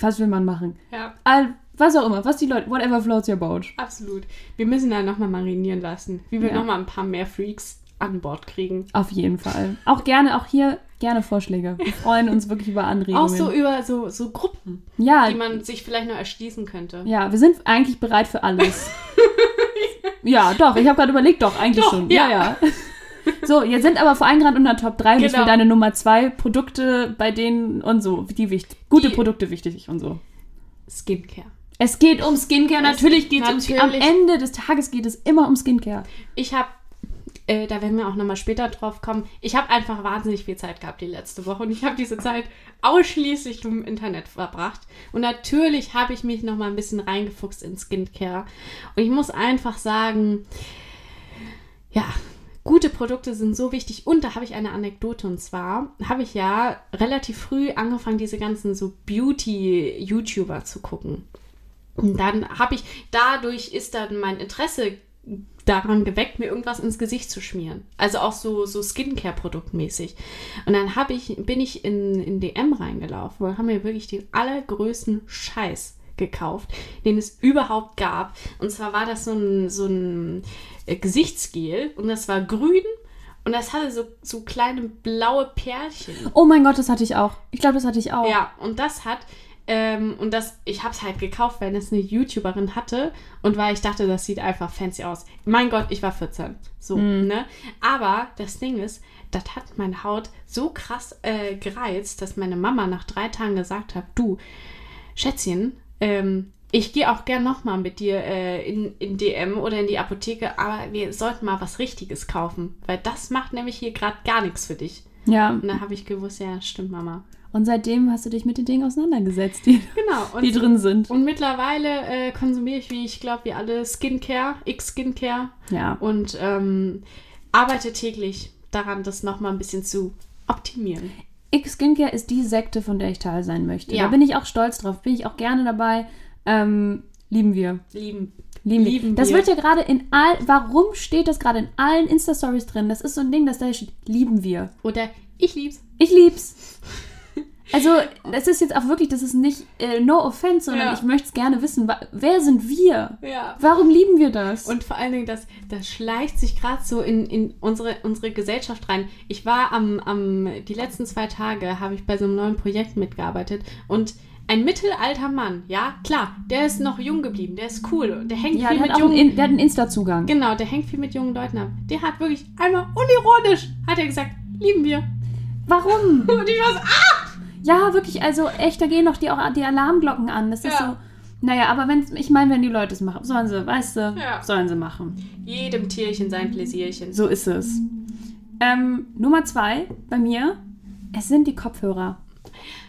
Speaker 2: Was will man machen?
Speaker 3: Ja,
Speaker 2: All, was auch immer, was die Leute, whatever floats your boat.
Speaker 3: absolut. Wir müssen da nochmal marinieren lassen. Wir
Speaker 2: Ja.
Speaker 3: nochmal ein paar mehr Freaks an Bord kriegen.
Speaker 2: Auf jeden Fall. Auch gerne, auch hier gerne Vorschläge. Wir freuen uns wirklich über Anregungen.
Speaker 3: Auch so über so, so Gruppen,
Speaker 2: ja,
Speaker 3: die man sich vielleicht noch erschließen könnte.
Speaker 2: Ja, wir sind eigentlich bereit für alles. ja, doch, ich habe gerade überlegt, doch, eigentlich
Speaker 3: Doch,
Speaker 2: schon.
Speaker 3: ja.
Speaker 2: Ja, ja. So, jetzt sind aber vor allem gerade unter Top 3 und ich will
Speaker 3: Genau.
Speaker 2: deine Nummer 2 Produkte bei denen und so, die wichtig, gute
Speaker 3: Die-
Speaker 2: Produkte wichtig und so.
Speaker 3: Skincare.
Speaker 2: Es geht um Skincare, natürlich geht es um Skincare. Am. Ende des Tages geht es immer um Skincare.
Speaker 3: Ich habe, äh, da werden wir auch nochmal später drauf kommen, ich habe einfach wahnsinnig viel Zeit gehabt die letzte Woche und ich habe diese Zeit ausschließlich im Internet verbracht. Und natürlich habe ich mich nochmal ein bisschen reingefuchst in Skincare. Und ich muss einfach sagen, ja, gute Produkte sind so wichtig. Und da habe ich eine Anekdote. Und zwar habe ich ja relativ früh angefangen, diese ganzen so Beauty-YouTuber zu gucken. Und dann habe ich, dadurch ist dann mein Interesse daran geweckt, mir irgendwas ins Gesicht zu schmieren. Also auch so, so Skincare-Produktmäßig. Und dann habe ich, bin ich in, in DM reingelaufen und habe mir wirklich den allergrößten Scheiß gekauft, den es überhaupt gab. Und zwar war das so ein, so ein äh, Gesichtsgel und das war grün und das hatte so, so kleine blaue Pärchen.
Speaker 2: Oh mein Gott, das hatte ich auch. Ich glaube, das hatte ich auch.
Speaker 3: Ja, und das hat, ähm, und das, ich habe es halt gekauft, weil es eine YouTuberin hatte und weil ich dachte, das sieht einfach fancy aus. Mein Gott, ich war 14. So, ne? Aber das Ding ist, das hat meine Haut so krass äh, gereizt, dass meine Mama nach drei Tagen gesagt hat, du, Schätzchen, ähm, ich gehe auch gern nochmal mit dir äh, in, in DM oder in die Apotheke, aber wir sollten mal was Richtiges kaufen, weil das macht nämlich hier gerade gar nichts für dich.
Speaker 2: Ja.
Speaker 3: Und da habe ich gewusst, ja, stimmt, Mama.
Speaker 2: Und seitdem hast du dich mit den Dingen auseinandergesetzt, die,
Speaker 3: Genau. Und
Speaker 2: die drin sind.
Speaker 3: Und mittlerweile äh, konsumiere ich, wie ich glaube, wie alle Skincare, X-Skincare
Speaker 2: Ja.
Speaker 3: und ähm, arbeite täglich daran, das nochmal ein bisschen zu optimieren.
Speaker 2: X Skincare ist die Sekte, von der ich Teil sein möchte.
Speaker 3: Ja.
Speaker 2: Da bin ich auch stolz drauf, bin ich auch gerne dabei. Ähm, lieben wir.
Speaker 3: Lieben.
Speaker 2: Lieben,
Speaker 3: Lieben
Speaker 2: wir. Das
Speaker 3: wir.
Speaker 2: wird ja gerade in all. Warum steht das gerade in allen Insta-Stories drin? Das ist so ein Ding, das da steht. Lieben wir.
Speaker 3: Oder ich lieb's.
Speaker 2: Ich lieb's. Also, das ist jetzt auch wirklich, das ist nicht äh, no offense, sondern
Speaker 3: Ja.
Speaker 2: ich möchte es gerne wissen. Wer sind wir?
Speaker 3: Ja.
Speaker 2: Warum lieben wir das?
Speaker 3: Und vor allen Dingen, das, das schleicht sich gerade so in, in unsere, unsere Gesellschaft rein. Ich war am, am, die letzten zwei Tage habe ich bei so einem neuen Projekt mitgearbeitet und ein mittelalter Mann, ja, klar, der ist noch jung geblieben, der ist cool, der hängt
Speaker 2: ja,
Speaker 3: viel
Speaker 2: der
Speaker 3: mit jungen
Speaker 2: In- der hat einen Insta-Zugang.
Speaker 3: Genau, der hängt viel mit jungen Leuten ab. Der hat wirklich einmal unironisch, hat er gesagt, lieben wir.
Speaker 2: Warum?
Speaker 3: Und ich war so, ah!
Speaker 2: Ja, wirklich, also echt, da gehen doch die, auch die Alarmglocken an. Das ist
Speaker 3: Ja.
Speaker 2: so. Naja, aber wenn, ich meine, wenn die Leute es machen, sollen sie, weißt du,
Speaker 3: Ja.
Speaker 2: sollen sie machen.
Speaker 3: Jedem Tierchen sein Pläsierchen.
Speaker 2: So ist es. Ähm, Nummer zwei bei mir, es sind die Kopfhörer.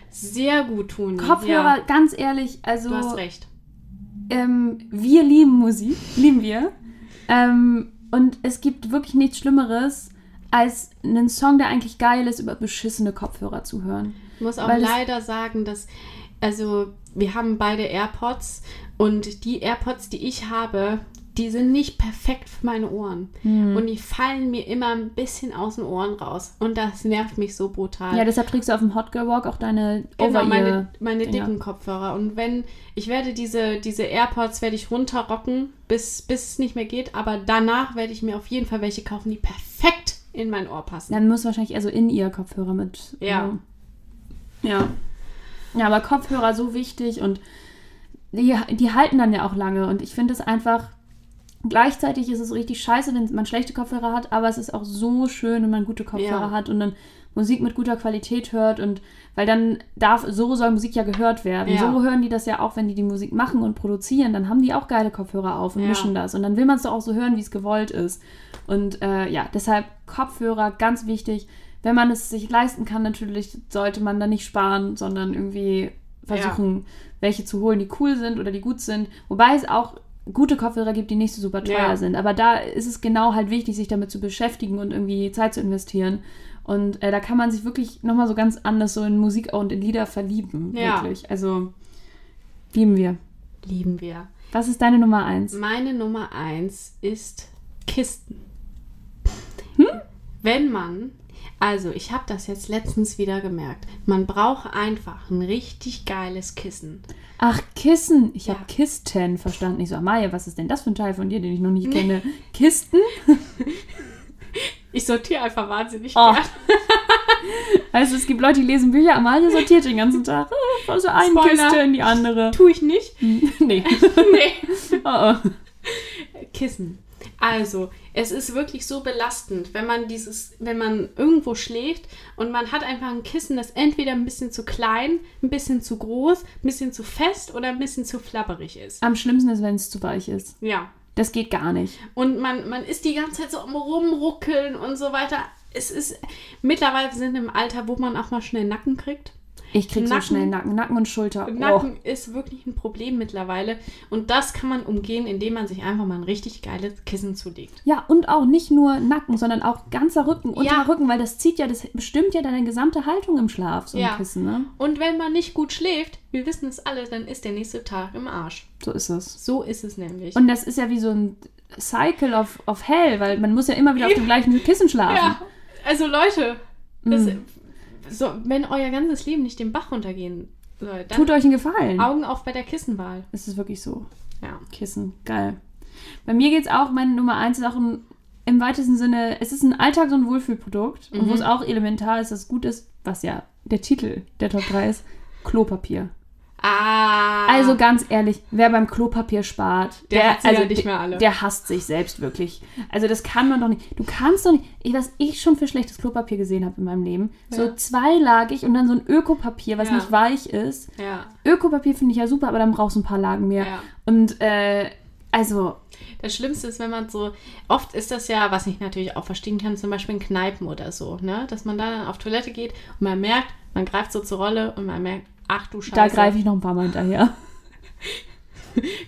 Speaker 3: Sehr gut tun.
Speaker 2: Kopfhörer,
Speaker 3: Ja,
Speaker 2: ganz ehrlich, also
Speaker 3: du hast recht.
Speaker 2: ähm, wir lieben Musik, lieben wir. Ähm, und es gibt wirklich nichts Schlimmeres, als einen Song, der eigentlich geil ist, über beschissene Kopfhörer zu hören.
Speaker 3: Ich muss auch
Speaker 2: Weil
Speaker 3: leider sagen, dass, also wir haben beide AirPods und die AirPods, die ich habe, die sind nicht perfekt für meine Ohren.
Speaker 2: Hm.
Speaker 3: Und die fallen mir immer ein bisschen aus den Ohren raus. Und das nervt mich so brutal.
Speaker 2: Ja, deshalb trägst du auf dem Hot Girl Walk auch deine
Speaker 3: Genau, meine, meine
Speaker 2: Dinger.
Speaker 3: dicken Kopfhörer. Und wenn, ich werde diese, diese AirPods werde ich runterrocken, bis, bis es nicht mehr geht, aber danach werde ich mir auf jeden Fall welche kaufen, die perfekt in mein Ohr passen.
Speaker 2: Dann muss wahrscheinlich eher so in ihr Kopfhörer mit.
Speaker 3: Ja.
Speaker 2: Ja. Ja, aber Kopfhörer so wichtig und die, die halten dann ja auch lange. Und ich finde es einfach. Gleichzeitig ist es richtig scheiße, wenn man schlechte Kopfhörer hat, aber es ist auch so schön, wenn man gute Kopfhörer
Speaker 3: Ja.
Speaker 2: hat und dann Musik mit guter Qualität hört und weil dann darf, so soll Musik ja gehört werden.
Speaker 3: Ja.
Speaker 2: So hören die das ja auch, wenn die die Musik machen und produzieren, dann haben die auch geile Kopfhörer auf und
Speaker 3: Ja.
Speaker 2: mischen das und dann will man es doch auch so hören, wie es gewollt ist. Und äh, ja, deshalb Kopfhörer ganz wichtig. Wenn man es sich leisten kann, natürlich sollte man da nicht sparen, sondern irgendwie versuchen, welche zu holen, die cool sind oder die gut sind. Wobei es auch gute Kopfhörer gibt, die nicht so super teuer
Speaker 3: Ja.
Speaker 2: sind. Aber da ist es genau halt wichtig, sich damit zu beschäftigen und irgendwie Zeit zu investieren. Und äh, da kann man sich wirklich nochmal so ganz anders so in Musik und in Lieder verlieben.
Speaker 3: Ja.
Speaker 2: Wirklich. Also lieben wir.
Speaker 3: Lieben wir.
Speaker 2: Was ist deine Nummer eins?
Speaker 3: Meine Nummer eins ist Kisten.
Speaker 2: Hm?
Speaker 3: Wenn man, also ich habe das jetzt letztens wieder gemerkt, man braucht einfach ein richtig geiles Kissen.
Speaker 2: Ach, Kissen. Ich
Speaker 3: Ja.
Speaker 2: habe Kisten verstanden. Ich so, Amaya, was ist denn das für ein Teil von dir, den ich noch nicht kenne? Kisten?
Speaker 3: Ich sortiere einfach wahnsinnig
Speaker 2: Oh.
Speaker 3: gern.
Speaker 2: Also es gibt Leute, die lesen Bücher. Amalia sortiert den ganzen Tag. Äh, Von so eine
Speaker 3: Spoiler.
Speaker 2: Kiste in die andere.
Speaker 3: Tue ich nicht.
Speaker 2: nee.
Speaker 3: nee.
Speaker 2: Oh, oh.
Speaker 3: Kissen. Also, es ist wirklich so belastend, wenn man dieses, wenn man irgendwo schläft und man hat einfach ein Kissen, das entweder ein bisschen zu klein, ein bisschen zu groß, ein bisschen zu fest oder ein bisschen zu flabberig ist.
Speaker 2: Am schlimmsten ist, wenn es zu weich ist.
Speaker 3: Ja.
Speaker 2: Das geht gar nicht.
Speaker 3: Und man, man ist die ganze Zeit so am Rumruckeln und so weiter. Es ist, mittlerweile sind im Alter, wo man auch mal schnell Nacken kriegt.
Speaker 2: Ich krieg so
Speaker 3: Nacken-
Speaker 2: schnell Nacken, Nacken und Schulter. Oh.
Speaker 3: Nacken ist wirklich ein Problem mittlerweile. Und das kann man umgehen, indem man sich einfach mal ein richtig geiles Kissen zulegt.
Speaker 2: Ja, und auch nicht nur Nacken, sondern auch ganzer Rücken,
Speaker 3: Ja.
Speaker 2: Rücken, weil das zieht ja, das bestimmt ja deine gesamte Haltung im Schlaf, so ein
Speaker 3: Ja.
Speaker 2: Kissen, ne?
Speaker 3: Und wenn man nicht gut schläft, wir wissen es alle, dann ist der nächste Tag im Arsch.
Speaker 2: So ist es.
Speaker 3: So ist es nämlich.
Speaker 2: Und das ist ja wie so ein Cycle of, of Hell, weil man muss ja immer wieder auf dem gleichen Kissen schlafen.
Speaker 3: ja, also Leute, das,
Speaker 2: Mhm.
Speaker 3: So, wenn euer ganzes Leben nicht den Bach runtergehen soll, dann
Speaker 2: Tut euch einen Gefallen.
Speaker 3: Augen auf bei der Kissenwahl.
Speaker 2: Es ist wirklich so.
Speaker 3: Ja.
Speaker 2: Kissen, geil. Bei mir geht es auch, meine Nummer eins ist auch ein, im weitesten Sinne, es ist ein Alltags- und Wohlfühlprodukt. Und wo es auch elementar ist, dass es gut ist, was ja der Titel der Top 3 ist, Klopapier.
Speaker 3: Ah.
Speaker 2: Also ganz ehrlich, wer beim Klopapier spart,
Speaker 3: Der hat sie
Speaker 2: also
Speaker 3: ja nicht
Speaker 2: der-
Speaker 3: mehr alle.
Speaker 2: Der hasst sich selbst wirklich. Also das kann man doch nicht. Du kannst doch nicht. Ich, was ich schon für schlechtes Klopapier gesehen habe in meinem Leben, so
Speaker 3: Ja.
Speaker 2: zweilagig und dann so ein Ökopapier, was
Speaker 3: Ja.
Speaker 2: nicht weich ist.
Speaker 3: ja.
Speaker 2: Ökopapier finde ich ja super, aber dann brauchst du ein paar Lagen mehr.
Speaker 3: Ja.
Speaker 2: Und äh, also
Speaker 3: Das Schlimmste ist, wenn man so, oft ist das ja, was ich natürlich auch verstehen kann, zum Beispiel in Kneipen oder so, ne? Dass man da dann auf Toilette geht und man merkt, man greift so zur Rolle und man merkt, ach du Scheiße.
Speaker 2: da greife ich noch ein paar Mal hinterher.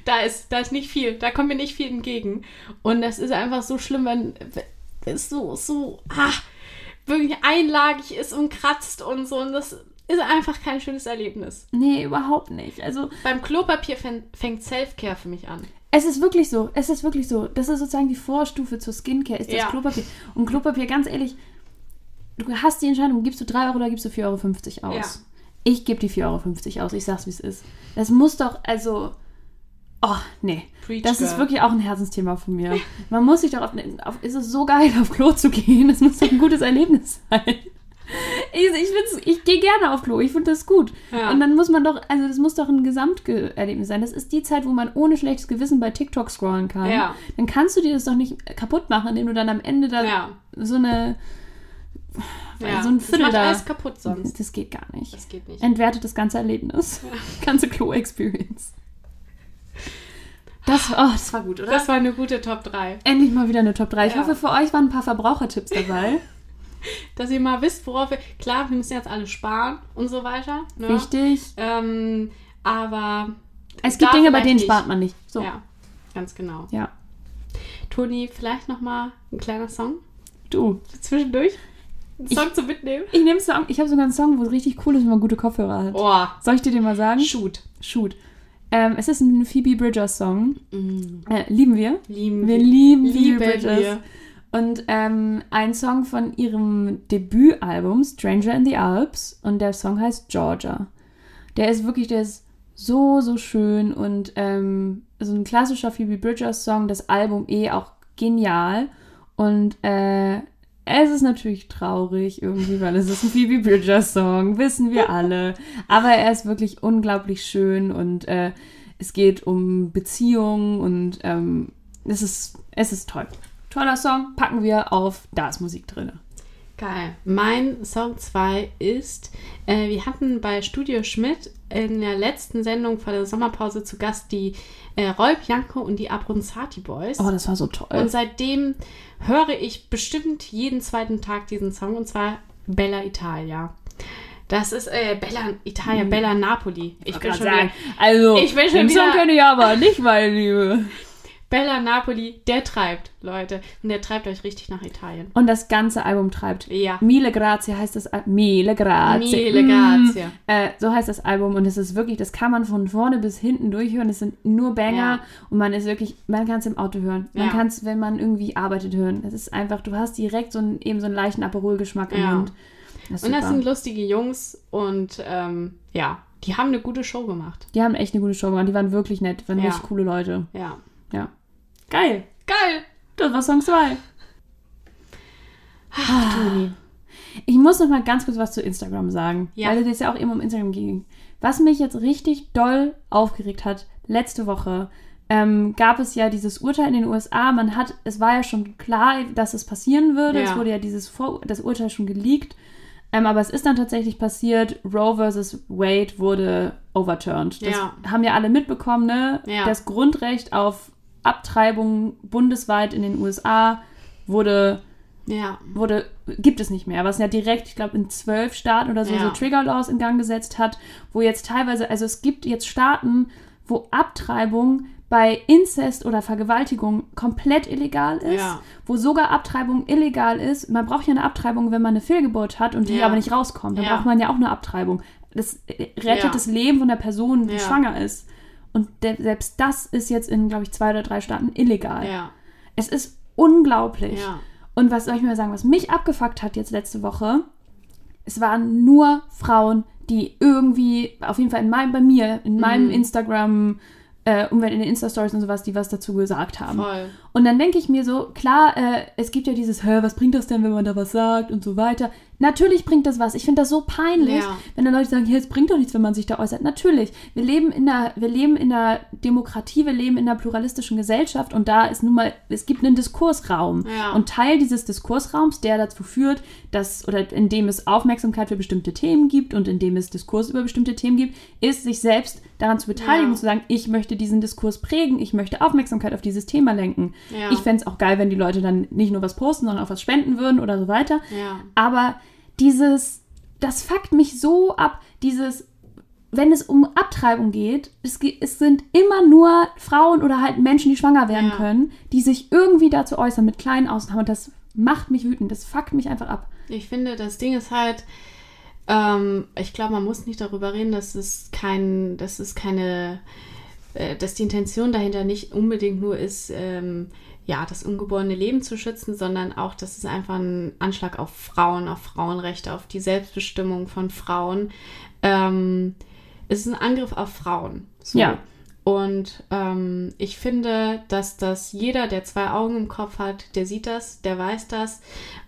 Speaker 3: Da ist, da ist nicht viel, da kommt mir nicht viel entgegen. Und das ist einfach so schlimm, wenn es so, so, ah, wirklich einlagig ist und kratzt und so. Und das ist einfach kein schönes Erlebnis.
Speaker 2: Nee, überhaupt nicht. Also
Speaker 3: Beim Klopapier fäng- fängt Selfcare für mich an.
Speaker 2: Es ist wirklich so. Es ist wirklich so. Das ist sozusagen die Vorstufe zur Skincare, ist das
Speaker 3: Ja.
Speaker 2: Klopapier. Und Klopapier, ganz ehrlich, du hast die Entscheidung, gibst du 3 Euro oder gibst du 4,50 Euro aus? Ich gebe die 4,50 Euro aus. Ich sag's, wie es ist. Das muss doch, also. Oh, nee.
Speaker 3: Preach,
Speaker 2: das ist
Speaker 3: girl.
Speaker 2: wirklich auch ein Herzensthema von mir. Man muss sich doch auf, auf. Ist es so geil, auf Klo zu gehen? Das muss doch ein gutes Erlebnis sein. Ich, ich, ich gehe gerne auf Klo, ich finde das gut.
Speaker 3: Ja.
Speaker 2: Und dann muss man doch, also das muss doch ein Gesamterlebnis sein. Das ist die Zeit, wo man ohne schlechtes Gewissen bei TikTok scrollen kann.
Speaker 3: Ja.
Speaker 2: Dann kannst du dir das doch nicht kaputt machen, indem du dann am Ende da
Speaker 3: Ja.
Speaker 2: so eine Weil so ein Viertel
Speaker 3: das macht
Speaker 2: da-
Speaker 3: alles kaputt sonst.
Speaker 2: Das geht gar nicht.
Speaker 3: Das geht nicht.
Speaker 2: Entwertet das ganze Erlebnis. Ganze Klo-Experience. Das, oh, das war gut, oder?
Speaker 3: Das war eine gute Top 3.
Speaker 2: Endlich mal wieder eine Top 3. Ich
Speaker 3: Ja.
Speaker 2: hoffe, für euch waren ein paar Verbrauchertipps dabei.
Speaker 3: Dass ihr mal wisst, worauf wir. Klar, wir müssen jetzt alle sparen und so weiter. Ne?
Speaker 2: Wichtig.
Speaker 3: Ähm, aber.
Speaker 2: Es gibt Dinge, bei denen
Speaker 3: nicht.
Speaker 2: spart man nicht. So.
Speaker 3: Ja, ganz genau.
Speaker 2: ja.
Speaker 3: Toni, vielleicht nochmal ein kleiner Song
Speaker 2: Du.
Speaker 3: zwischendurch? Ein
Speaker 2: Ich-
Speaker 3: Song zu mitnehmen?
Speaker 2: Ich nehme Song. Ich habe sogar einen Song, wo es richtig cool ist, wenn man gute Kopfhörer hat.
Speaker 3: Oh,
Speaker 2: Soll ich dir den mal sagen?
Speaker 3: shoot.
Speaker 2: Shoot. Ähm, es ist ein Phoebe Bridgers Song. Äh, lieben wir.
Speaker 3: Lieben
Speaker 2: Wir lieben Phoebe
Speaker 3: Lieben
Speaker 2: Bridgers.
Speaker 3: wir.
Speaker 2: Und ähm, ein Song von ihrem Debütalbum Stranger in the Alps und der Song heißt Georgia. Der ist wirklich, der ist so, so schön und ähm, so ein klassischer Phoebe Bridgers Song, das Album eh auch genial und äh, es ist natürlich traurig irgendwie, weil es ist ein Phoebe Bridgers Song, wissen wir alle, aber er ist wirklich unglaublich schön und äh, es geht um Beziehungen und ähm, es ist, es ist toll. Toller Song, packen wir auf, da ist Musik drin.
Speaker 3: Geil. Mein Song 2 ist, äh, wir hatten bei Studio Schmidt in der letzten Sendung vor der Sommerpause zu Gast die äh, Roy Bianco und die Abronzati Boys.
Speaker 2: Oh, das war so toll.
Speaker 3: Und seitdem höre ich bestimmt jeden zweiten Tag diesen Song und zwar Bella Italia. Das ist äh, Bella Italia, Bella Napoli. Ich bin
Speaker 2: Grad
Speaker 3: schon
Speaker 2: sagen.
Speaker 3: wieder,
Speaker 2: Also,
Speaker 3: Ich bin schon
Speaker 2: den Song
Speaker 3: wieder-
Speaker 2: kenne ich aber nicht, meine Liebe.
Speaker 3: Bella Napoli, der treibt, Leute. Und der treibt euch richtig nach Italien.
Speaker 2: Und das ganze Album treibt.
Speaker 3: Ja.
Speaker 2: Mille Grazie heißt das Al Mille Grazie.
Speaker 3: Mille Grazie.
Speaker 2: Mm. Äh, so heißt das Album und es ist wirklich, das kann man von vorne bis hinten durchhören. Es sind nur Banger
Speaker 3: Ja.
Speaker 2: und man ist wirklich, man kann es im Auto hören. Man
Speaker 3: Ja.
Speaker 2: kann es, wenn man irgendwie arbeitet, hören. Es ist einfach, du hast direkt so einen, eben so einen leichten Aperol-Geschmack im
Speaker 3: Ja.
Speaker 2: Mund. Das
Speaker 3: Und das sind lustige Jungs und ähm, ja, die haben eine gute Show gemacht.
Speaker 2: Die haben echt eine gute Show gemacht. Die waren wirklich nett. Waren
Speaker 3: Ja.
Speaker 2: richtig coole Leute.
Speaker 3: Ja.
Speaker 2: Ja. Geil.
Speaker 3: Geil!
Speaker 2: Das war Song 2.
Speaker 3: Ach, Toni.
Speaker 2: Ich muss noch mal ganz kurz was zu Instagram sagen,
Speaker 3: Ja.
Speaker 2: weil es ja auch eben um Instagram ging. Was mich jetzt richtig doll aufgeregt hat, letzte Woche ähm, gab es ja dieses Urteil in den USA. Man hat, es war ja schon klar, dass es passieren würde.
Speaker 3: Ja.
Speaker 2: Es wurde ja dieses Vor das Urteil schon geleakt. Ähm, aber es ist dann tatsächlich passiert. Roe versus Wade wurde overturned. Das
Speaker 3: Ja.
Speaker 2: haben ja alle mitbekommen, ne? Das Grundrecht auf Abtreibung bundesweit in den USA wurde
Speaker 3: Ja.
Speaker 2: wurde, gibt es nicht mehr, was ja direkt, ich glaube, in zwölf Staaten oder so,
Speaker 3: Ja.
Speaker 2: so Trigger-Laws in Gang gesetzt hat, wo jetzt teilweise, also es gibt jetzt Staaten, wo Abtreibung bei Inzest oder Vergewaltigung komplett illegal ist,
Speaker 3: Ja.
Speaker 2: wo sogar Abtreibung illegal ist. Man braucht ja eine Abtreibung, wenn man eine Fehlgeburt hat und die
Speaker 3: Ja.
Speaker 2: aber nicht rauskommt. Dann
Speaker 3: Ja.
Speaker 2: braucht man ja auch eine Abtreibung. Das äh, rettet das Leben von der Person, die schwanger ist. Und selbst das ist jetzt in, glaube ich, zwei oder drei Staaten illegal.
Speaker 3: Ja.
Speaker 2: Es ist unglaublich.
Speaker 3: Ja.
Speaker 2: Und was soll ich mal sagen, was mich abgefuckt hat jetzt letzte Woche, es waren nur Frauen, die irgendwie, auf jeden Fall in meinem, bei mir, in meinem
Speaker 3: Mhm.
Speaker 2: Instagram, äh, wenn in den Insta-Stories und sowas, die was dazu gesagt haben.
Speaker 3: Voll.
Speaker 2: Und dann denke ich mir so, klar, äh, es gibt ja dieses, hä, was bringt das denn, wenn man da was sagt und so weiter. Natürlich bringt das was. Ich finde das so peinlich,
Speaker 3: Ja.
Speaker 2: wenn dann Leute sagen, hier, es bringt doch nichts, wenn man sich da äußert. Natürlich, wir leben in einer, wir leben in einer Demokratie, wir leben in einer pluralistischen Gesellschaft und da ist nun mal, es gibt einen Diskursraum.
Speaker 3: Ja.
Speaker 2: Und Teil dieses Diskursraums, der dazu führt, dass, oder in dem es Aufmerksamkeit für bestimmte Themen gibt und in dem es Diskurs über bestimmte Themen gibt, ist, sich selbst daran zu beteiligen
Speaker 3: Ja.
Speaker 2: und zu sagen, ich möchte diesen Diskurs prägen, ich möchte Aufmerksamkeit auf dieses Thema lenken. Ich fände es auch geil, wenn die Leute dann nicht nur was posten, sondern auch was spenden würden oder so weiter. Aber dieses, das fuckt mich so ab, dieses, wenn es um Abtreibung geht, es, es sind immer nur Frauen oder halt Menschen, die schwanger werden
Speaker 3: Ja.
Speaker 2: können, die sich irgendwie dazu äußern, mit kleinen Ausnahmen. Und das macht mich wütend, das fuckt mich einfach ab.
Speaker 3: Ich finde, das Ding ist halt, ähm, ich glaube, man muss nicht darüber reden, dass es kein, dass es keine, äh, dass die Intention dahinter nicht unbedingt nur ist, ähm, ja, das ungeborene Leben zu schützen, sondern auch, dass es einfach ein Anschlag auf Frauen, auf Frauenrechte, auf die Selbstbestimmung von Frauen. Ähm, es ist ein Angriff auf Frauen. So.
Speaker 2: Ja.
Speaker 3: Und ähm, ich finde, dass das jeder, der zwei Augen im Kopf hat, der sieht das, der weiß das.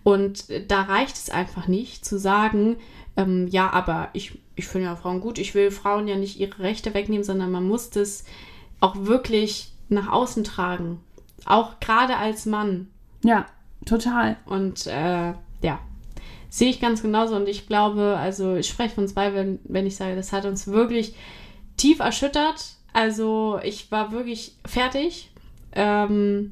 Speaker 3: Und da reicht es einfach nicht zu sagen, ähm, ja, aber ich, ich finde ja Frauen gut, ich will Frauen ja nicht ihre Rechte wegnehmen, sondern man muss das auch wirklich nach außen tragen. Auch gerade als Mann.
Speaker 2: Ja, total.
Speaker 3: Und äh, ja, sehe ich ganz genauso und ich glaube, also ich spreche von zwei, wenn, wenn ich sage, das hat uns wirklich tief erschüttert. Also ich war wirklich fertig. Ähm,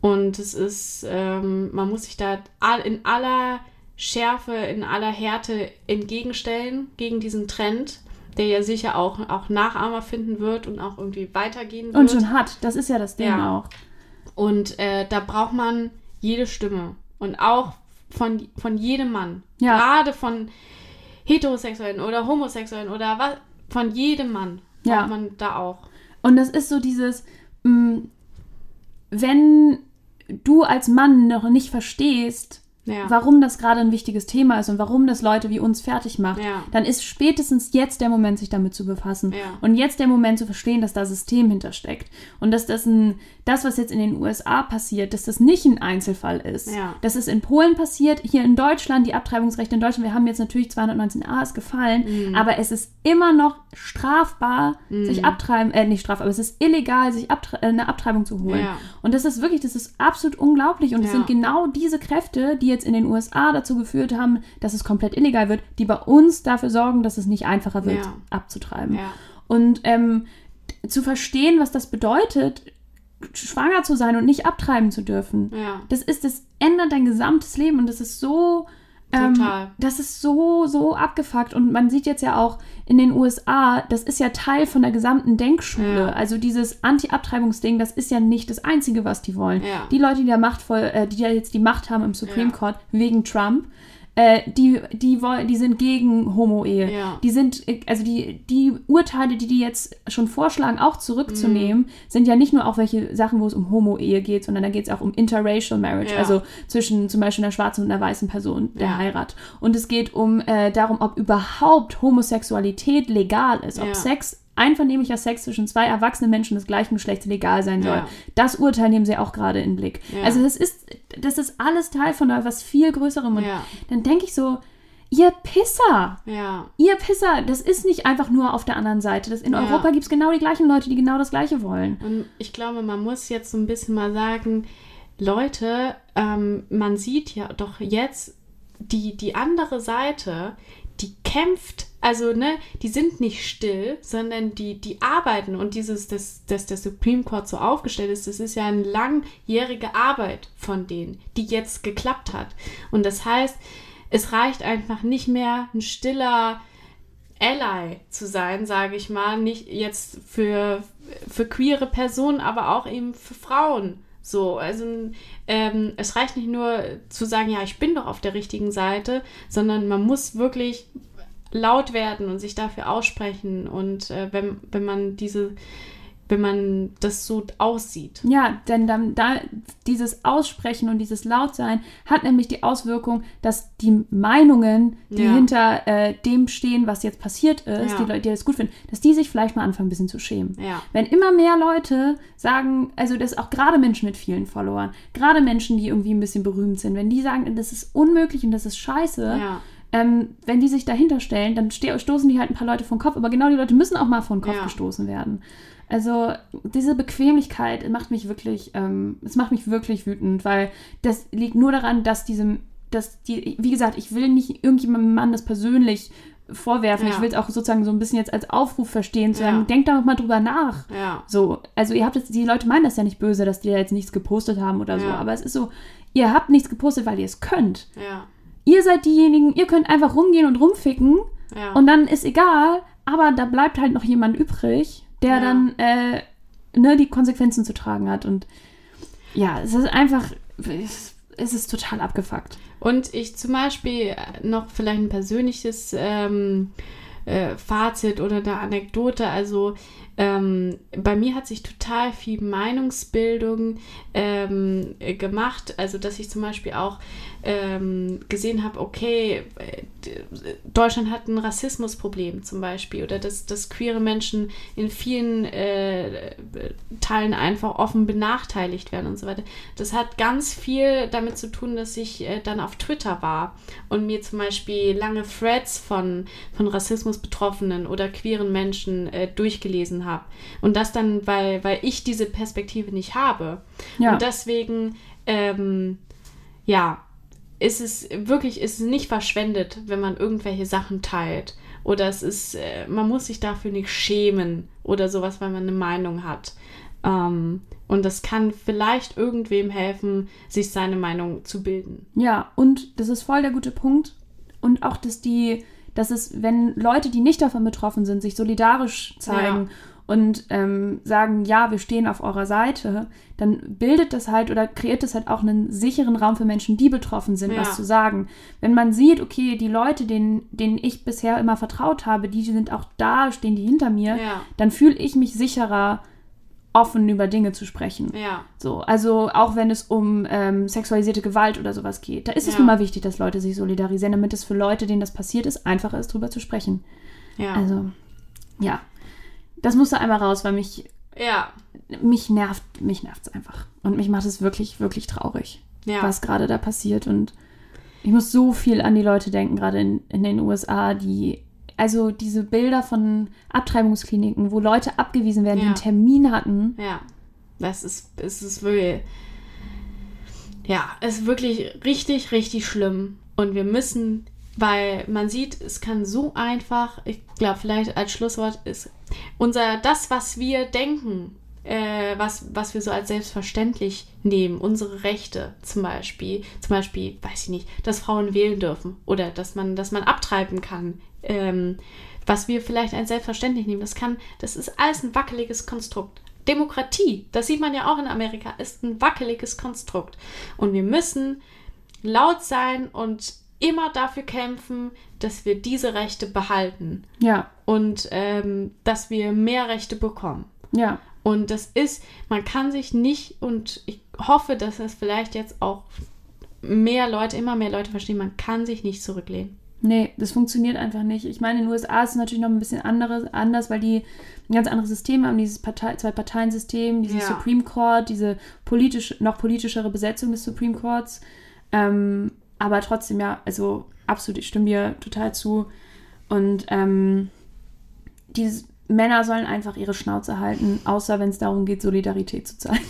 Speaker 3: und es ist, ähm, man muss sich da in aller Schärfe, in aller Härte entgegenstellen gegen diesen Trend, der ja sicher auch, auch Nachahmer finden wird und auch irgendwie weitergehen wird.
Speaker 2: Und schon hat, das ist ja das Ding ja. auch.
Speaker 3: Und äh, da braucht man jede Stimme. Und auch von, von jedem Mann.
Speaker 2: Ja.
Speaker 3: Gerade von Heterosexuellen oder Homosexuellen oder was, von jedem Mann
Speaker 2: ja.
Speaker 3: braucht man da auch.
Speaker 2: Und das ist so dieses, mh, mm, wenn du als Mann noch nicht verstehst,
Speaker 3: ja.
Speaker 2: warum das gerade ein wichtiges Thema ist und warum das Leute wie uns fertig macht,
Speaker 3: Ja.
Speaker 2: dann ist spätestens jetzt der Moment, sich damit zu befassen.
Speaker 3: Ja.
Speaker 2: Und jetzt der Moment zu verstehen, dass da System hintersteckt. Und dass das ein, das, was jetzt in den USA passiert, dass das nicht ein Einzelfall ist. Dass es in Polen passiert, hier in Deutschland, die Abtreibungsrechte in Deutschland, wir haben jetzt natürlich 219a ist gefallen,
Speaker 3: Mhm.
Speaker 2: aber es ist immer noch strafbar, sich abtreiben, äh, nicht strafbar, aber es ist illegal, sich abtre äh, eine Abtreibung zu holen. Und das ist wirklich, das ist absolut unglaublich. Und es sind genau diese Kräfte, die jetzt in den USA dazu geführt haben, dass es komplett illegal wird, die bei uns dafür sorgen, dass es nicht einfacher wird,
Speaker 3: Ja.
Speaker 2: abzutreiben.
Speaker 3: Ja.
Speaker 2: Und ähm, zu verstehen, was das bedeutet, schwanger zu sein und nicht abtreiben zu dürfen.
Speaker 3: Ja.
Speaker 2: Das ist, das ändert dein gesamtes Leben und das ist so. Ähm,
Speaker 3: Total.
Speaker 2: das ist so, so abgefuckt. Und man sieht jetzt ja auch in den USA, das ist ja Teil von der gesamten Denkschule.
Speaker 3: Ja.
Speaker 2: Also dieses Anti-Abtreibungsding, das ist ja nicht das Einzige, was die wollen.
Speaker 3: Ja.
Speaker 2: Die Leute, die da machtvoll, äh, die da jetzt die Macht haben im Supreme
Speaker 3: Ja.
Speaker 2: Court wegen Trump, äh, die, die, wollen, die sind gegen Homo-Ehe.
Speaker 3: Ja.
Speaker 2: Die sind, also die, die Urteile, die die jetzt schon vorschlagen, auch zurückzunehmen,
Speaker 3: Mhm.
Speaker 2: sind ja nicht nur auch welche Sachen, wo es um Homo-Ehe geht, sondern da geht es auch um Interracial Marriage,
Speaker 3: Ja.
Speaker 2: also zwischen zum Beispiel einer schwarzen und einer weißen Person, der
Speaker 3: Ja.
Speaker 2: Heirat. Und es geht um äh, darum, ob überhaupt Homosexualität legal ist, ob. Sex einvernehmlicher Sex zwischen zwei erwachsenen Menschen des gleichen Geschlechts legal sein soll.
Speaker 3: Ja.
Speaker 2: Das Urteil nehmen sie auch gerade in den Blick.
Speaker 3: Ja.
Speaker 2: Also das ist, das ist alles Teil von was viel Größerem. Und
Speaker 3: Ja.
Speaker 2: dann denke ich so, ihr Pisser,
Speaker 3: Ja.
Speaker 2: ihr Pisser, das ist nicht einfach nur auf der anderen Seite. Das, in. Europa gibt es genau die gleichen Leute, die genau das Gleiche wollen.
Speaker 3: Und ich glaube, man muss jetzt so ein bisschen mal sagen, Leute, ähm, man sieht ja doch jetzt die, die andere Seite, die kämpft, also ne, die sind nicht still, sondern die, die arbeiten und dieses, dass, dass der Supreme Court so aufgestellt ist, das ist ja eine langjährige Arbeit von denen, die jetzt geklappt hat. Und das heißt, es reicht einfach nicht mehr ein stiller Ally zu sein, sage ich mal, nicht jetzt für, für queere Personen, aber auch eben für Frauen. So, also ähm, es reicht nicht nur zu sagen, ja, ich bin doch auf der richtigen Seite, sondern man muss wirklich laut werden und sich dafür aussprechen. Und äh, wenn, wenn man diese, wenn man das so aussieht.
Speaker 2: Ja, denn dann da dieses Aussprechen und dieses Lautsein hat nämlich die Auswirkung, dass die Meinungen, die
Speaker 3: Ja.
Speaker 2: hinter äh, dem stehen, was jetzt passiert ist,
Speaker 3: Ja.
Speaker 2: die Leute, die das gut finden, dass die sich vielleicht mal anfangen, ein bisschen zu schämen.
Speaker 3: Ja.
Speaker 2: Wenn immer mehr Leute sagen, also das auch gerade Menschen mit vielen Followern, gerade Menschen, die irgendwie ein bisschen berühmt sind, wenn die sagen, das ist unmöglich und das ist scheiße, ähm, wenn die sich dahinter stellen, dann stoßen die halt ein paar Leute vom Kopf, aber genau die Leute müssen auch mal vom Kopf
Speaker 3: Ja.
Speaker 2: gestoßen werden. Also diese Bequemlichkeit macht mich wirklich, ähm, es macht mich wirklich wütend, weil das liegt nur daran, dass diesem, dass die, wie gesagt, ich will nicht irgendjemandem Mann das persönlich vorwerfen.
Speaker 3: Ja.
Speaker 2: Ich will es auch sozusagen so ein bisschen jetzt als Aufruf verstehen, zu
Speaker 3: Ja.
Speaker 2: sagen, denkt da mal drüber nach.
Speaker 3: Ja.
Speaker 2: So, also ihr habt jetzt, die Leute meinen das ja nicht böse, dass die da jetzt nichts gepostet haben oder so,
Speaker 3: Ja.
Speaker 2: aber es ist so, ihr habt nichts gepostet, weil ihr es könnt.
Speaker 3: Ja.
Speaker 2: Ihr seid diejenigen, ihr könnt einfach rumgehen und rumficken
Speaker 3: Ja.
Speaker 2: und dann ist egal, aber da bleibt halt noch jemand übrig, der
Speaker 3: Ja.
Speaker 2: dann äh, ne, die Konsequenzen zu tragen hat. Und ja, es ist einfach, es, ist total abgefuckt.
Speaker 3: Und ich zum Beispiel noch vielleicht ein persönliches ähm, äh, Fazit oder eine Anekdote. Also ähm, bei mir hat sich total viel Meinungsbildung ähm, äh, gemacht. Also dass ich zum Beispiel auch ähm, gesehen habe, okay, äh, Deutschland hat ein Rassismusproblem zum Beispiel oder dass, dass queere Menschen in vielen äh, Teilen einfach offen benachteiligt werden und so weiter. Das hat ganz viel damit zu tun, dass ich äh, dann auf Twitter war und mir zum Beispiel lange Threads von, von Rassismus-Betroffenen oder queeren Menschen äh, durchgelesen habe. Und das dann, weil, weil ich diese Perspektive nicht habe.
Speaker 2: Ja.
Speaker 3: Und deswegen, ähm, ja, ist es wirklich ist es nicht verschwendet, wenn man irgendwelche Sachen teilt. Oder es ist, äh, man muss sich dafür nicht schämen oder sowas, weil man eine Meinung hat. Ähm, und das kann vielleicht irgendwem helfen, sich seine Meinung zu bilden.
Speaker 2: Ja, und das ist voll der gute Punkt. Und auch, dass die, dass es, wenn Leute, die nicht davon betroffen sind, sich solidarisch zeigen
Speaker 3: Ja.
Speaker 2: Und ähm, sagen, ja, wir stehen auf eurer Seite, dann bildet das halt oder kreiert das halt auch einen sicheren Raum für Menschen, die betroffen sind,
Speaker 3: Ja.
Speaker 2: was zu sagen. Wenn man sieht, okay, die Leute, denen, denen ich bisher immer vertraut habe, die sind auch da, stehen die hinter mir,
Speaker 3: Ja.
Speaker 2: dann fühle ich mich sicherer, offen über Dinge zu sprechen.
Speaker 3: Ja,
Speaker 2: So, also auch wenn es um ähm, sexualisierte Gewalt oder sowas geht, da ist es
Speaker 3: Ja.
Speaker 2: nun mal wichtig, dass Leute sich solidarisieren, damit es für Leute, denen das passiert ist, einfacher ist, drüber zu sprechen.
Speaker 3: ja,
Speaker 2: Also, ja. Das musste einmal raus, weil mich,
Speaker 3: ja,
Speaker 2: mich nervt, mich nervt es einfach. Und mich macht es wirklich, wirklich traurig,
Speaker 3: ja.
Speaker 2: was gerade da passiert. Und ich muss so viel an die Leute denken, gerade in, in den USA, die, also diese Bilder von Abtreibungskliniken, wo Leute abgewiesen werden, die
Speaker 3: Ja.
Speaker 2: einen Termin hatten.
Speaker 3: Ja, das ist, es ist wirklich, ja, es ist wirklich richtig, richtig schlimm. Und wir müssen, weil man sieht, es kann so einfach, ich glaube, vielleicht als Schlusswort ist unser, das, was wir denken, äh, was, was wir so als selbstverständlich nehmen, unsere Rechte zum Beispiel, zum Beispiel, weiß ich nicht, dass Frauen wählen dürfen oder dass man, dass man abtreiben kann, ähm, was wir vielleicht als selbstverständlich nehmen, das kann, das ist alles ein wackeliges Konstrukt. Demokratie, das sieht man ja auch in Amerika, ist ein wackeliges Konstrukt. Und wir müssen laut sein und immer dafür kämpfen, dass wir diese Rechte behalten
Speaker 2: Ja,
Speaker 3: und ähm, dass wir mehr Rechte bekommen.
Speaker 2: ja.
Speaker 3: Und das ist, man kann sich nicht, und ich hoffe, dass das vielleicht jetzt auch mehr Leute, immer mehr Leute verstehen, man kann sich nicht zurücklehnen.
Speaker 2: Nee, das funktioniert einfach nicht. Ich meine, in den USA ist es natürlich noch ein bisschen anderes, anders, weil die ein ganz anderes System haben, dieses Partei, Zwei-Parteien-System, dieses
Speaker 3: Ja.
Speaker 2: Supreme Court, diese politisch, noch politischere Besetzung des Supreme Courts. Ähm, aber trotzdem, ja, also absolut, ich stimme dir total zu. Und ähm, diese Männer sollen einfach ihre Schnauze halten, außer wenn es darum geht, Solidarität zu zeigen.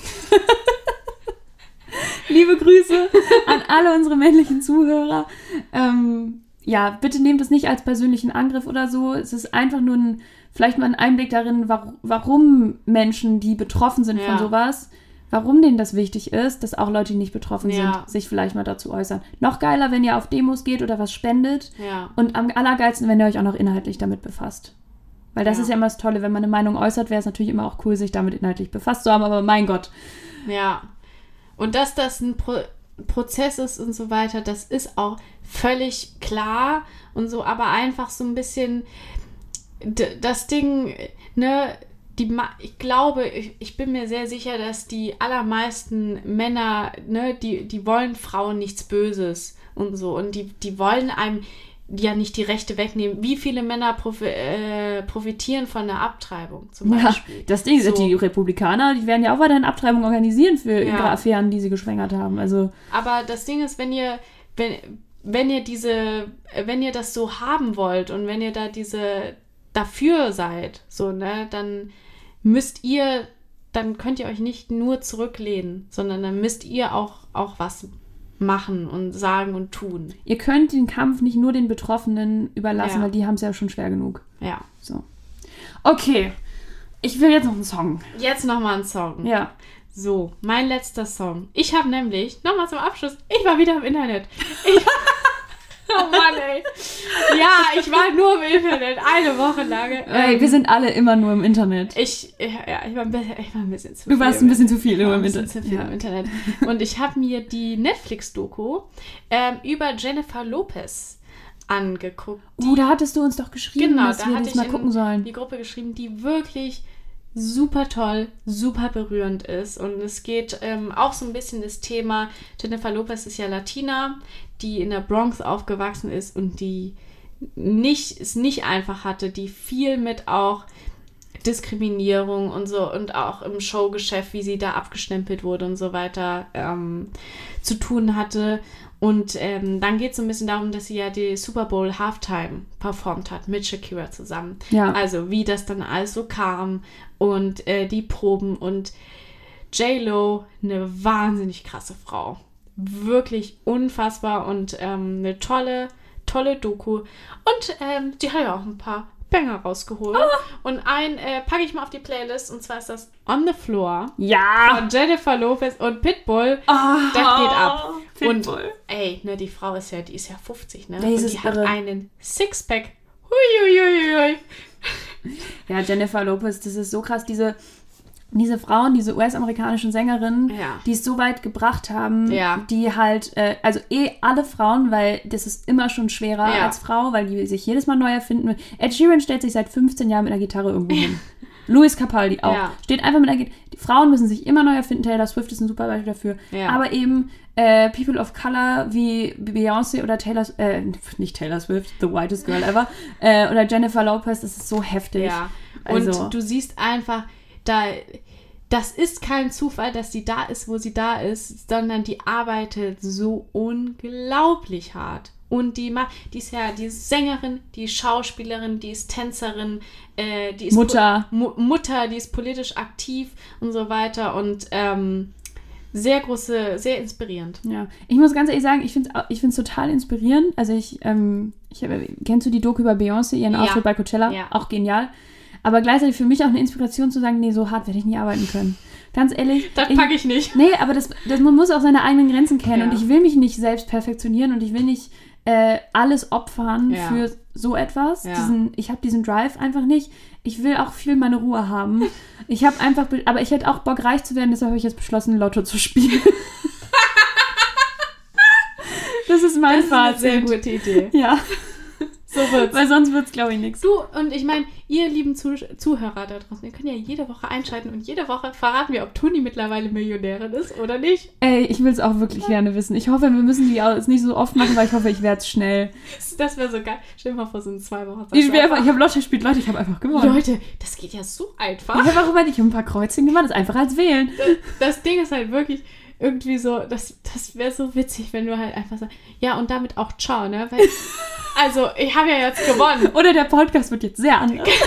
Speaker 2: Liebe Grüße an alle unsere männlichen Zuhörer. Ähm, ja, bitte nehmt es nicht als persönlichen Angriff oder so. Es ist einfach nur ein, vielleicht mal ein Einblick darin, warum, warum Menschen, die betroffen sind
Speaker 3: Ja.
Speaker 2: von sowas, warum denen das wichtig ist, dass auch Leute, die nicht betroffen
Speaker 3: Ja.
Speaker 2: sind, sich vielleicht mal dazu äußern. Noch geiler, wenn ihr auf Demos geht oder was spendet.
Speaker 3: Ja.
Speaker 2: Und am allergeilsten, wenn ihr euch auch noch inhaltlich damit befasst. Weil das
Speaker 3: Ja.
Speaker 2: ist ja immer das Tolle, wenn man eine Meinung äußert, wäre es natürlich immer auch cool, sich damit inhaltlich befasst zu haben, aber mein Gott.
Speaker 3: Ja. Und dass das ein Pro Prozess ist und so weiter, das ist auch völlig klar und so, aber einfach so ein bisschen das Ding, ne, die, ich glaube, ich, ich bin mir sehr sicher, dass die allermeisten Männer, ne, die, die wollen Frauen nichts Böses und so und die, die wollen einem ja nicht die Rechte wegnehmen. Wie viele Männer profi äh, profitieren von der Abtreibung zum
Speaker 2: Ja,
Speaker 3: Beispiel?
Speaker 2: das Ding ist,
Speaker 3: So.
Speaker 2: die Republikaner, die werden ja auch weiterhin Abtreibung organisieren für
Speaker 3: Ja.
Speaker 2: ihre Affären, die sie geschwängert haben. Also,
Speaker 3: Aber das Ding ist, wenn ihr, wenn, wenn ihr diese, wenn ihr das so haben wollt und wenn ihr da diese dafür seid, so, ne, dann müsst ihr, dann könnt ihr euch nicht nur zurücklehnen, sondern dann müsst ihr auch, auch was machen und sagen und tun.
Speaker 2: ihr könnt den Kampf nicht nur den Betroffenen überlassen,
Speaker 3: Ja.
Speaker 2: weil die haben es ja schon schwer genug.
Speaker 3: Ja.
Speaker 2: So. Okay. Ich will jetzt noch einen Song.
Speaker 3: Jetzt nochmal ein Song.
Speaker 2: Ja.
Speaker 3: So, mein letzter Song. Ich habe nämlich, nochmal zum Abschluss, ich war wieder im Internet. Ich, oh Mann, ey. Ja, ich war nur im Internet, eine Woche lang.
Speaker 2: Ey,
Speaker 3: Ähm,
Speaker 2: wir sind alle immer nur im Internet.
Speaker 3: Ich, ja, ich war, ein bisschen, ich war ein bisschen zu
Speaker 2: Du warst
Speaker 3: viel
Speaker 2: ein bisschen zu viel im
Speaker 3: ein bisschen
Speaker 2: Internet.
Speaker 3: zu viel
Speaker 2: Ja.
Speaker 3: im Internet. Und ich habe mir die Netflix-Doku ähm, über Jennifer Lopez angeguckt.
Speaker 2: Oh, da hattest du uns doch geschrieben,
Speaker 3: Genau,
Speaker 2: dass
Speaker 3: da
Speaker 2: wir das mal gucken sollen.
Speaker 3: die Gruppe geschrieben, die wirklich super toll, super berührend ist. Und es geht ähm, auch so ein bisschen das Thema, Jennifer Lopez ist ja Latina, die in der Bronx aufgewachsen ist und die nicht, es nicht einfach hatte, die viel mit auch Diskriminierung und so und auch im Showgeschäft, wie sie da abgestempelt wurde und so weiter, ähm, zu tun hatte. Und ähm, dann geht es so ein bisschen darum, dass sie ja die Super Bowl Halftime performt hat mit Shakira zusammen.
Speaker 2: Ja.
Speaker 3: Also wie das dann alles so kam und äh, die Proben und J-Lo, eine wahnsinnig krasse Frau. wirklich unfassbar und ähm, eine tolle, tolle Doku. Und ähm, die hat ja auch ein paar Banger rausgeholt. Und einen äh, packe ich mal auf die Playlist und zwar ist das On the Floor
Speaker 2: Ja.
Speaker 3: von Jennifer Lopez und Pitbull.
Speaker 2: Ah,
Speaker 3: Das geht ab.
Speaker 2: Pitbull.
Speaker 3: Und ey, ne, die Frau ist ja, die ist ja 50, ne?
Speaker 2: Die
Speaker 3: und die hat
Speaker 2: irre.
Speaker 3: einen Sixpack. Huiuiuiui.
Speaker 2: Ja, Jennifer Lopez, das ist so krass. Diese, diese Frauen, diese US-amerikanischen Sängerinnen,
Speaker 3: Ja.
Speaker 2: die es so weit gebracht haben,
Speaker 3: Ja.
Speaker 2: die halt, äh, also eh alle Frauen, weil das ist immer schon schwerer
Speaker 3: Ja.
Speaker 2: als Frau, weil die sich jedes Mal neu erfinden. Ed Sheeran stellt sich seit 15 Jahren mit einer Gitarre irgendwo hin. Louis Capaldi auch.
Speaker 3: Ja.
Speaker 2: Steht einfach mit Gitarre. Die Frauen müssen sich immer neu erfinden. Taylor Swift ist ein super Beispiel dafür.
Speaker 3: Ja.
Speaker 2: Aber eben äh, People of Color wie Beyoncé oder Taylor, äh, nicht Taylor Swift, the whitest girl ever, äh, oder Jennifer Lopez, das ist so heftig.
Speaker 3: Ja. Und
Speaker 2: Also-
Speaker 3: du siehst einfach, da, das ist kein Zufall, dass sie da ist, wo sie da ist, sondern die arbeitet so unglaublich hart. Und die macht, die ist ja, die ist Sängerin, die ist Schauspielerin, die ist Tänzerin, äh, die ist
Speaker 2: Mutter.
Speaker 3: Mu Mutter, die ist politisch aktiv und so weiter und ähm, sehr große, sehr inspirierend.
Speaker 2: Ja, ich muss ganz ehrlich sagen, ich finde es ich find's total inspirierend. Also ich, ähm, ich hab, kennst du die Doku über Beyoncé, ihren
Speaker 3: Ja.
Speaker 2: Auftritt bei Coachella?
Speaker 3: Ja.
Speaker 2: Auch genial. Aber gleichzeitig für mich auch eine Inspiration zu sagen, nee, so hart werde ich nie arbeiten können. Ganz ehrlich.
Speaker 3: Das packe ich nicht.
Speaker 2: Nee, aber das, das, man muss auch seine eigenen Grenzen kennen.
Speaker 3: Ja.
Speaker 2: Und ich will mich nicht selbst perfektionieren und ich will nicht äh, alles opfern
Speaker 3: Ja.
Speaker 2: für so etwas.
Speaker 3: Ja.
Speaker 2: Diesen, ich habe diesen Drive einfach nicht. Ich will auch viel meine Ruhe haben. Ich habe einfach, be- aber ich hätte auch Bock, reich zu werden, deshalb habe ich jetzt beschlossen, Lotto zu spielen. das ist mein
Speaker 3: Das ist eine
Speaker 2: Fazit.
Speaker 3: sehr gute Idee.
Speaker 2: Ja,
Speaker 3: So wird's.
Speaker 2: weil sonst wird es, glaube ich, nichts.
Speaker 3: Du, und ich meine, ihr lieben Zuh Zuhörer da draußen, ihr könnt ja jede Woche einschalten und jede Woche verraten wir, ob Toni mittlerweile Millionärin ist oder nicht.
Speaker 2: Ey, ich will es auch wirklich gerne wissen. Ich hoffe, wir müssen die auch jetzt nicht so oft machen, weil ich hoffe, ich werde es schnell.
Speaker 3: Das wäre so geil. Stell dir mal vor, so in zwei Wochen.
Speaker 2: Ich, spiel einfach, ich habe Lotto gespielt, Leute, ich habe einfach gewonnen.
Speaker 3: Leute, das geht ja so einfach.
Speaker 2: Ich habe auch immer nicht ein paar Kreuzchen gemacht, das ist einfach als wählen.
Speaker 3: Das Ding ist halt wirklich irgendwie so, das, das wäre so witzig, wenn du halt einfach sagst, ja, und damit auch ciao, ne? Weil, also, ich habe ja jetzt gewonnen.
Speaker 2: Oder der Podcast wird jetzt sehr anders.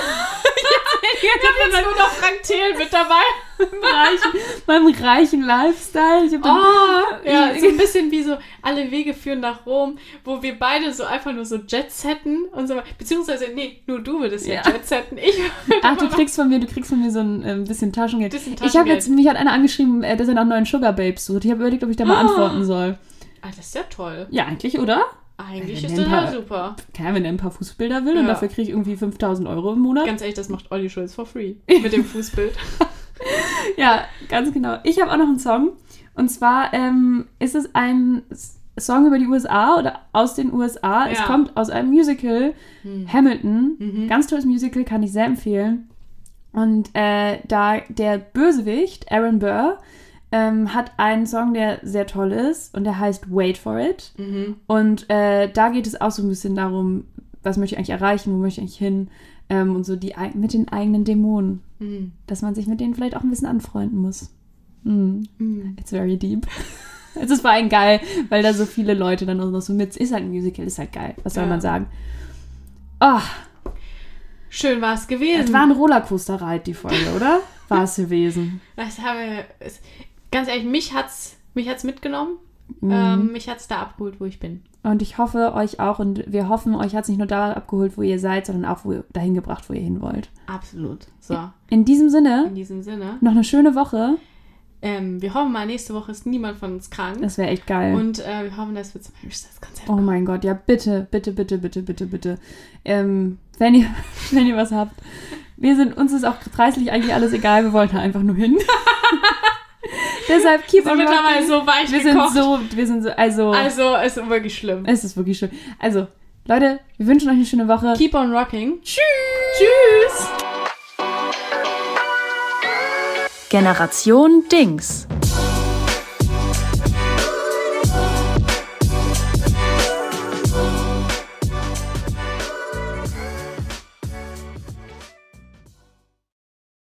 Speaker 3: Ich habe jetzt nur noch Frank Thelen mit dabei.
Speaker 2: reichen, meinem reichen Lifestyle. Ich hab dann,
Speaker 3: Oh, ja,
Speaker 2: ich-
Speaker 3: so ein bisschen wie so alle Wege führen nach Rom, wo wir beide so einfach nur so Jets hätten und so. Beziehungsweise, nee, nur du würdest ja,
Speaker 2: Ja.
Speaker 3: Jets hätten. Ich
Speaker 2: Ach, du kriegst von mir, du kriegst von mir so ein ähm, bisschen Taschengeld.
Speaker 3: Bisschen
Speaker 2: Ich habe
Speaker 3: Taschengeld.
Speaker 2: jetzt, mich hat einer angeschrieben, äh, dass er nach neuen Sugar Babes sucht. Ich habe überlegt, ob ich da mal
Speaker 3: Oh.
Speaker 2: antworten soll.
Speaker 3: Ah, das ist ja toll.
Speaker 2: Ja, eigentlich, oder?
Speaker 3: Eigentlich ist das ja super.
Speaker 2: Keine, wenn er ein paar Fußbilder will und
Speaker 3: Ja.
Speaker 2: dafür kriege ich irgendwie 5000 Euro im Monat.
Speaker 3: Ganz ehrlich, das macht Olli Schulz for free. Mit dem Fußbild.
Speaker 2: Ja, ganz genau. Ich habe auch noch einen Song. Und zwar ähm, ist es ein Song über die USA oder aus den USA. Es
Speaker 3: Ja.
Speaker 2: kommt aus einem Musical, Hamilton.
Speaker 3: Mhm.
Speaker 2: Ganz tolles Musical, kann ich sehr empfehlen. Und äh, da der Bösewicht, Aaron Burr, ähm, hat einen Song, der sehr toll ist und der heißt Wait for It.
Speaker 3: Mhm.
Speaker 2: Und äh, da geht es auch so ein bisschen darum, was möchte ich eigentlich erreichen, wo möchte ich eigentlich hin ähm, und so die mit den eigenen Dämonen,
Speaker 3: Mhm.
Speaker 2: dass man sich mit denen vielleicht auch ein bisschen anfreunden muss. Mm.
Speaker 3: Mhm.
Speaker 2: It's very deep. Es ist vor allem geil, weil da so viele Leute dann auch noch so mit. Ist halt ein Musical, ist halt geil. Was soll
Speaker 3: Ja.
Speaker 2: man sagen? Oh,
Speaker 3: Schön war es
Speaker 2: es
Speaker 3: gewesen.
Speaker 2: war ein Rollercoaster-Ride, die Folge, oder? War es gewesen.
Speaker 3: Das haben wir, es, ganz ehrlich, mich hat's, mich hat's mitgenommen.
Speaker 2: Mhm.
Speaker 3: Ähm, mich hat's da abgeholt, wo ich bin.
Speaker 2: Und ich hoffe euch auch und wir hoffen, euch hat es nicht nur da abgeholt, wo ihr seid, sondern auch wo, dahin gebracht, wo ihr hin wollt.
Speaker 3: Absolut. So,
Speaker 2: In diesem Sinne,
Speaker 3: in diesem Sinne.
Speaker 2: noch eine schöne Woche.
Speaker 3: Ähm, wir hoffen mal, nächste Woche ist niemand von uns krank.
Speaker 2: Das wäre echt geil.
Speaker 3: Und äh, wir hoffen, dass wir zum Konzert
Speaker 2: oh mein Gott, ja, bitte, bitte, bitte, bitte, bitte, bitte. Ähm, wenn, ihr, wenn ihr was habt. Wir sind, uns ist auch preislich eigentlich alles egal, wir wollten einfach nur hin. Deshalb keep
Speaker 3: sind
Speaker 2: on
Speaker 3: mittlerweile
Speaker 2: rocking.
Speaker 3: so weich
Speaker 2: Wir sind
Speaker 3: gekocht.
Speaker 2: so, wir sind so, also,
Speaker 3: also, es ist wirklich schlimm.
Speaker 2: es ist wirklich schön. Also, Leute, wir wünschen euch eine schöne Woche.
Speaker 3: Keep on rocking. Tschüss. Tschüss.
Speaker 1: Generation Dings.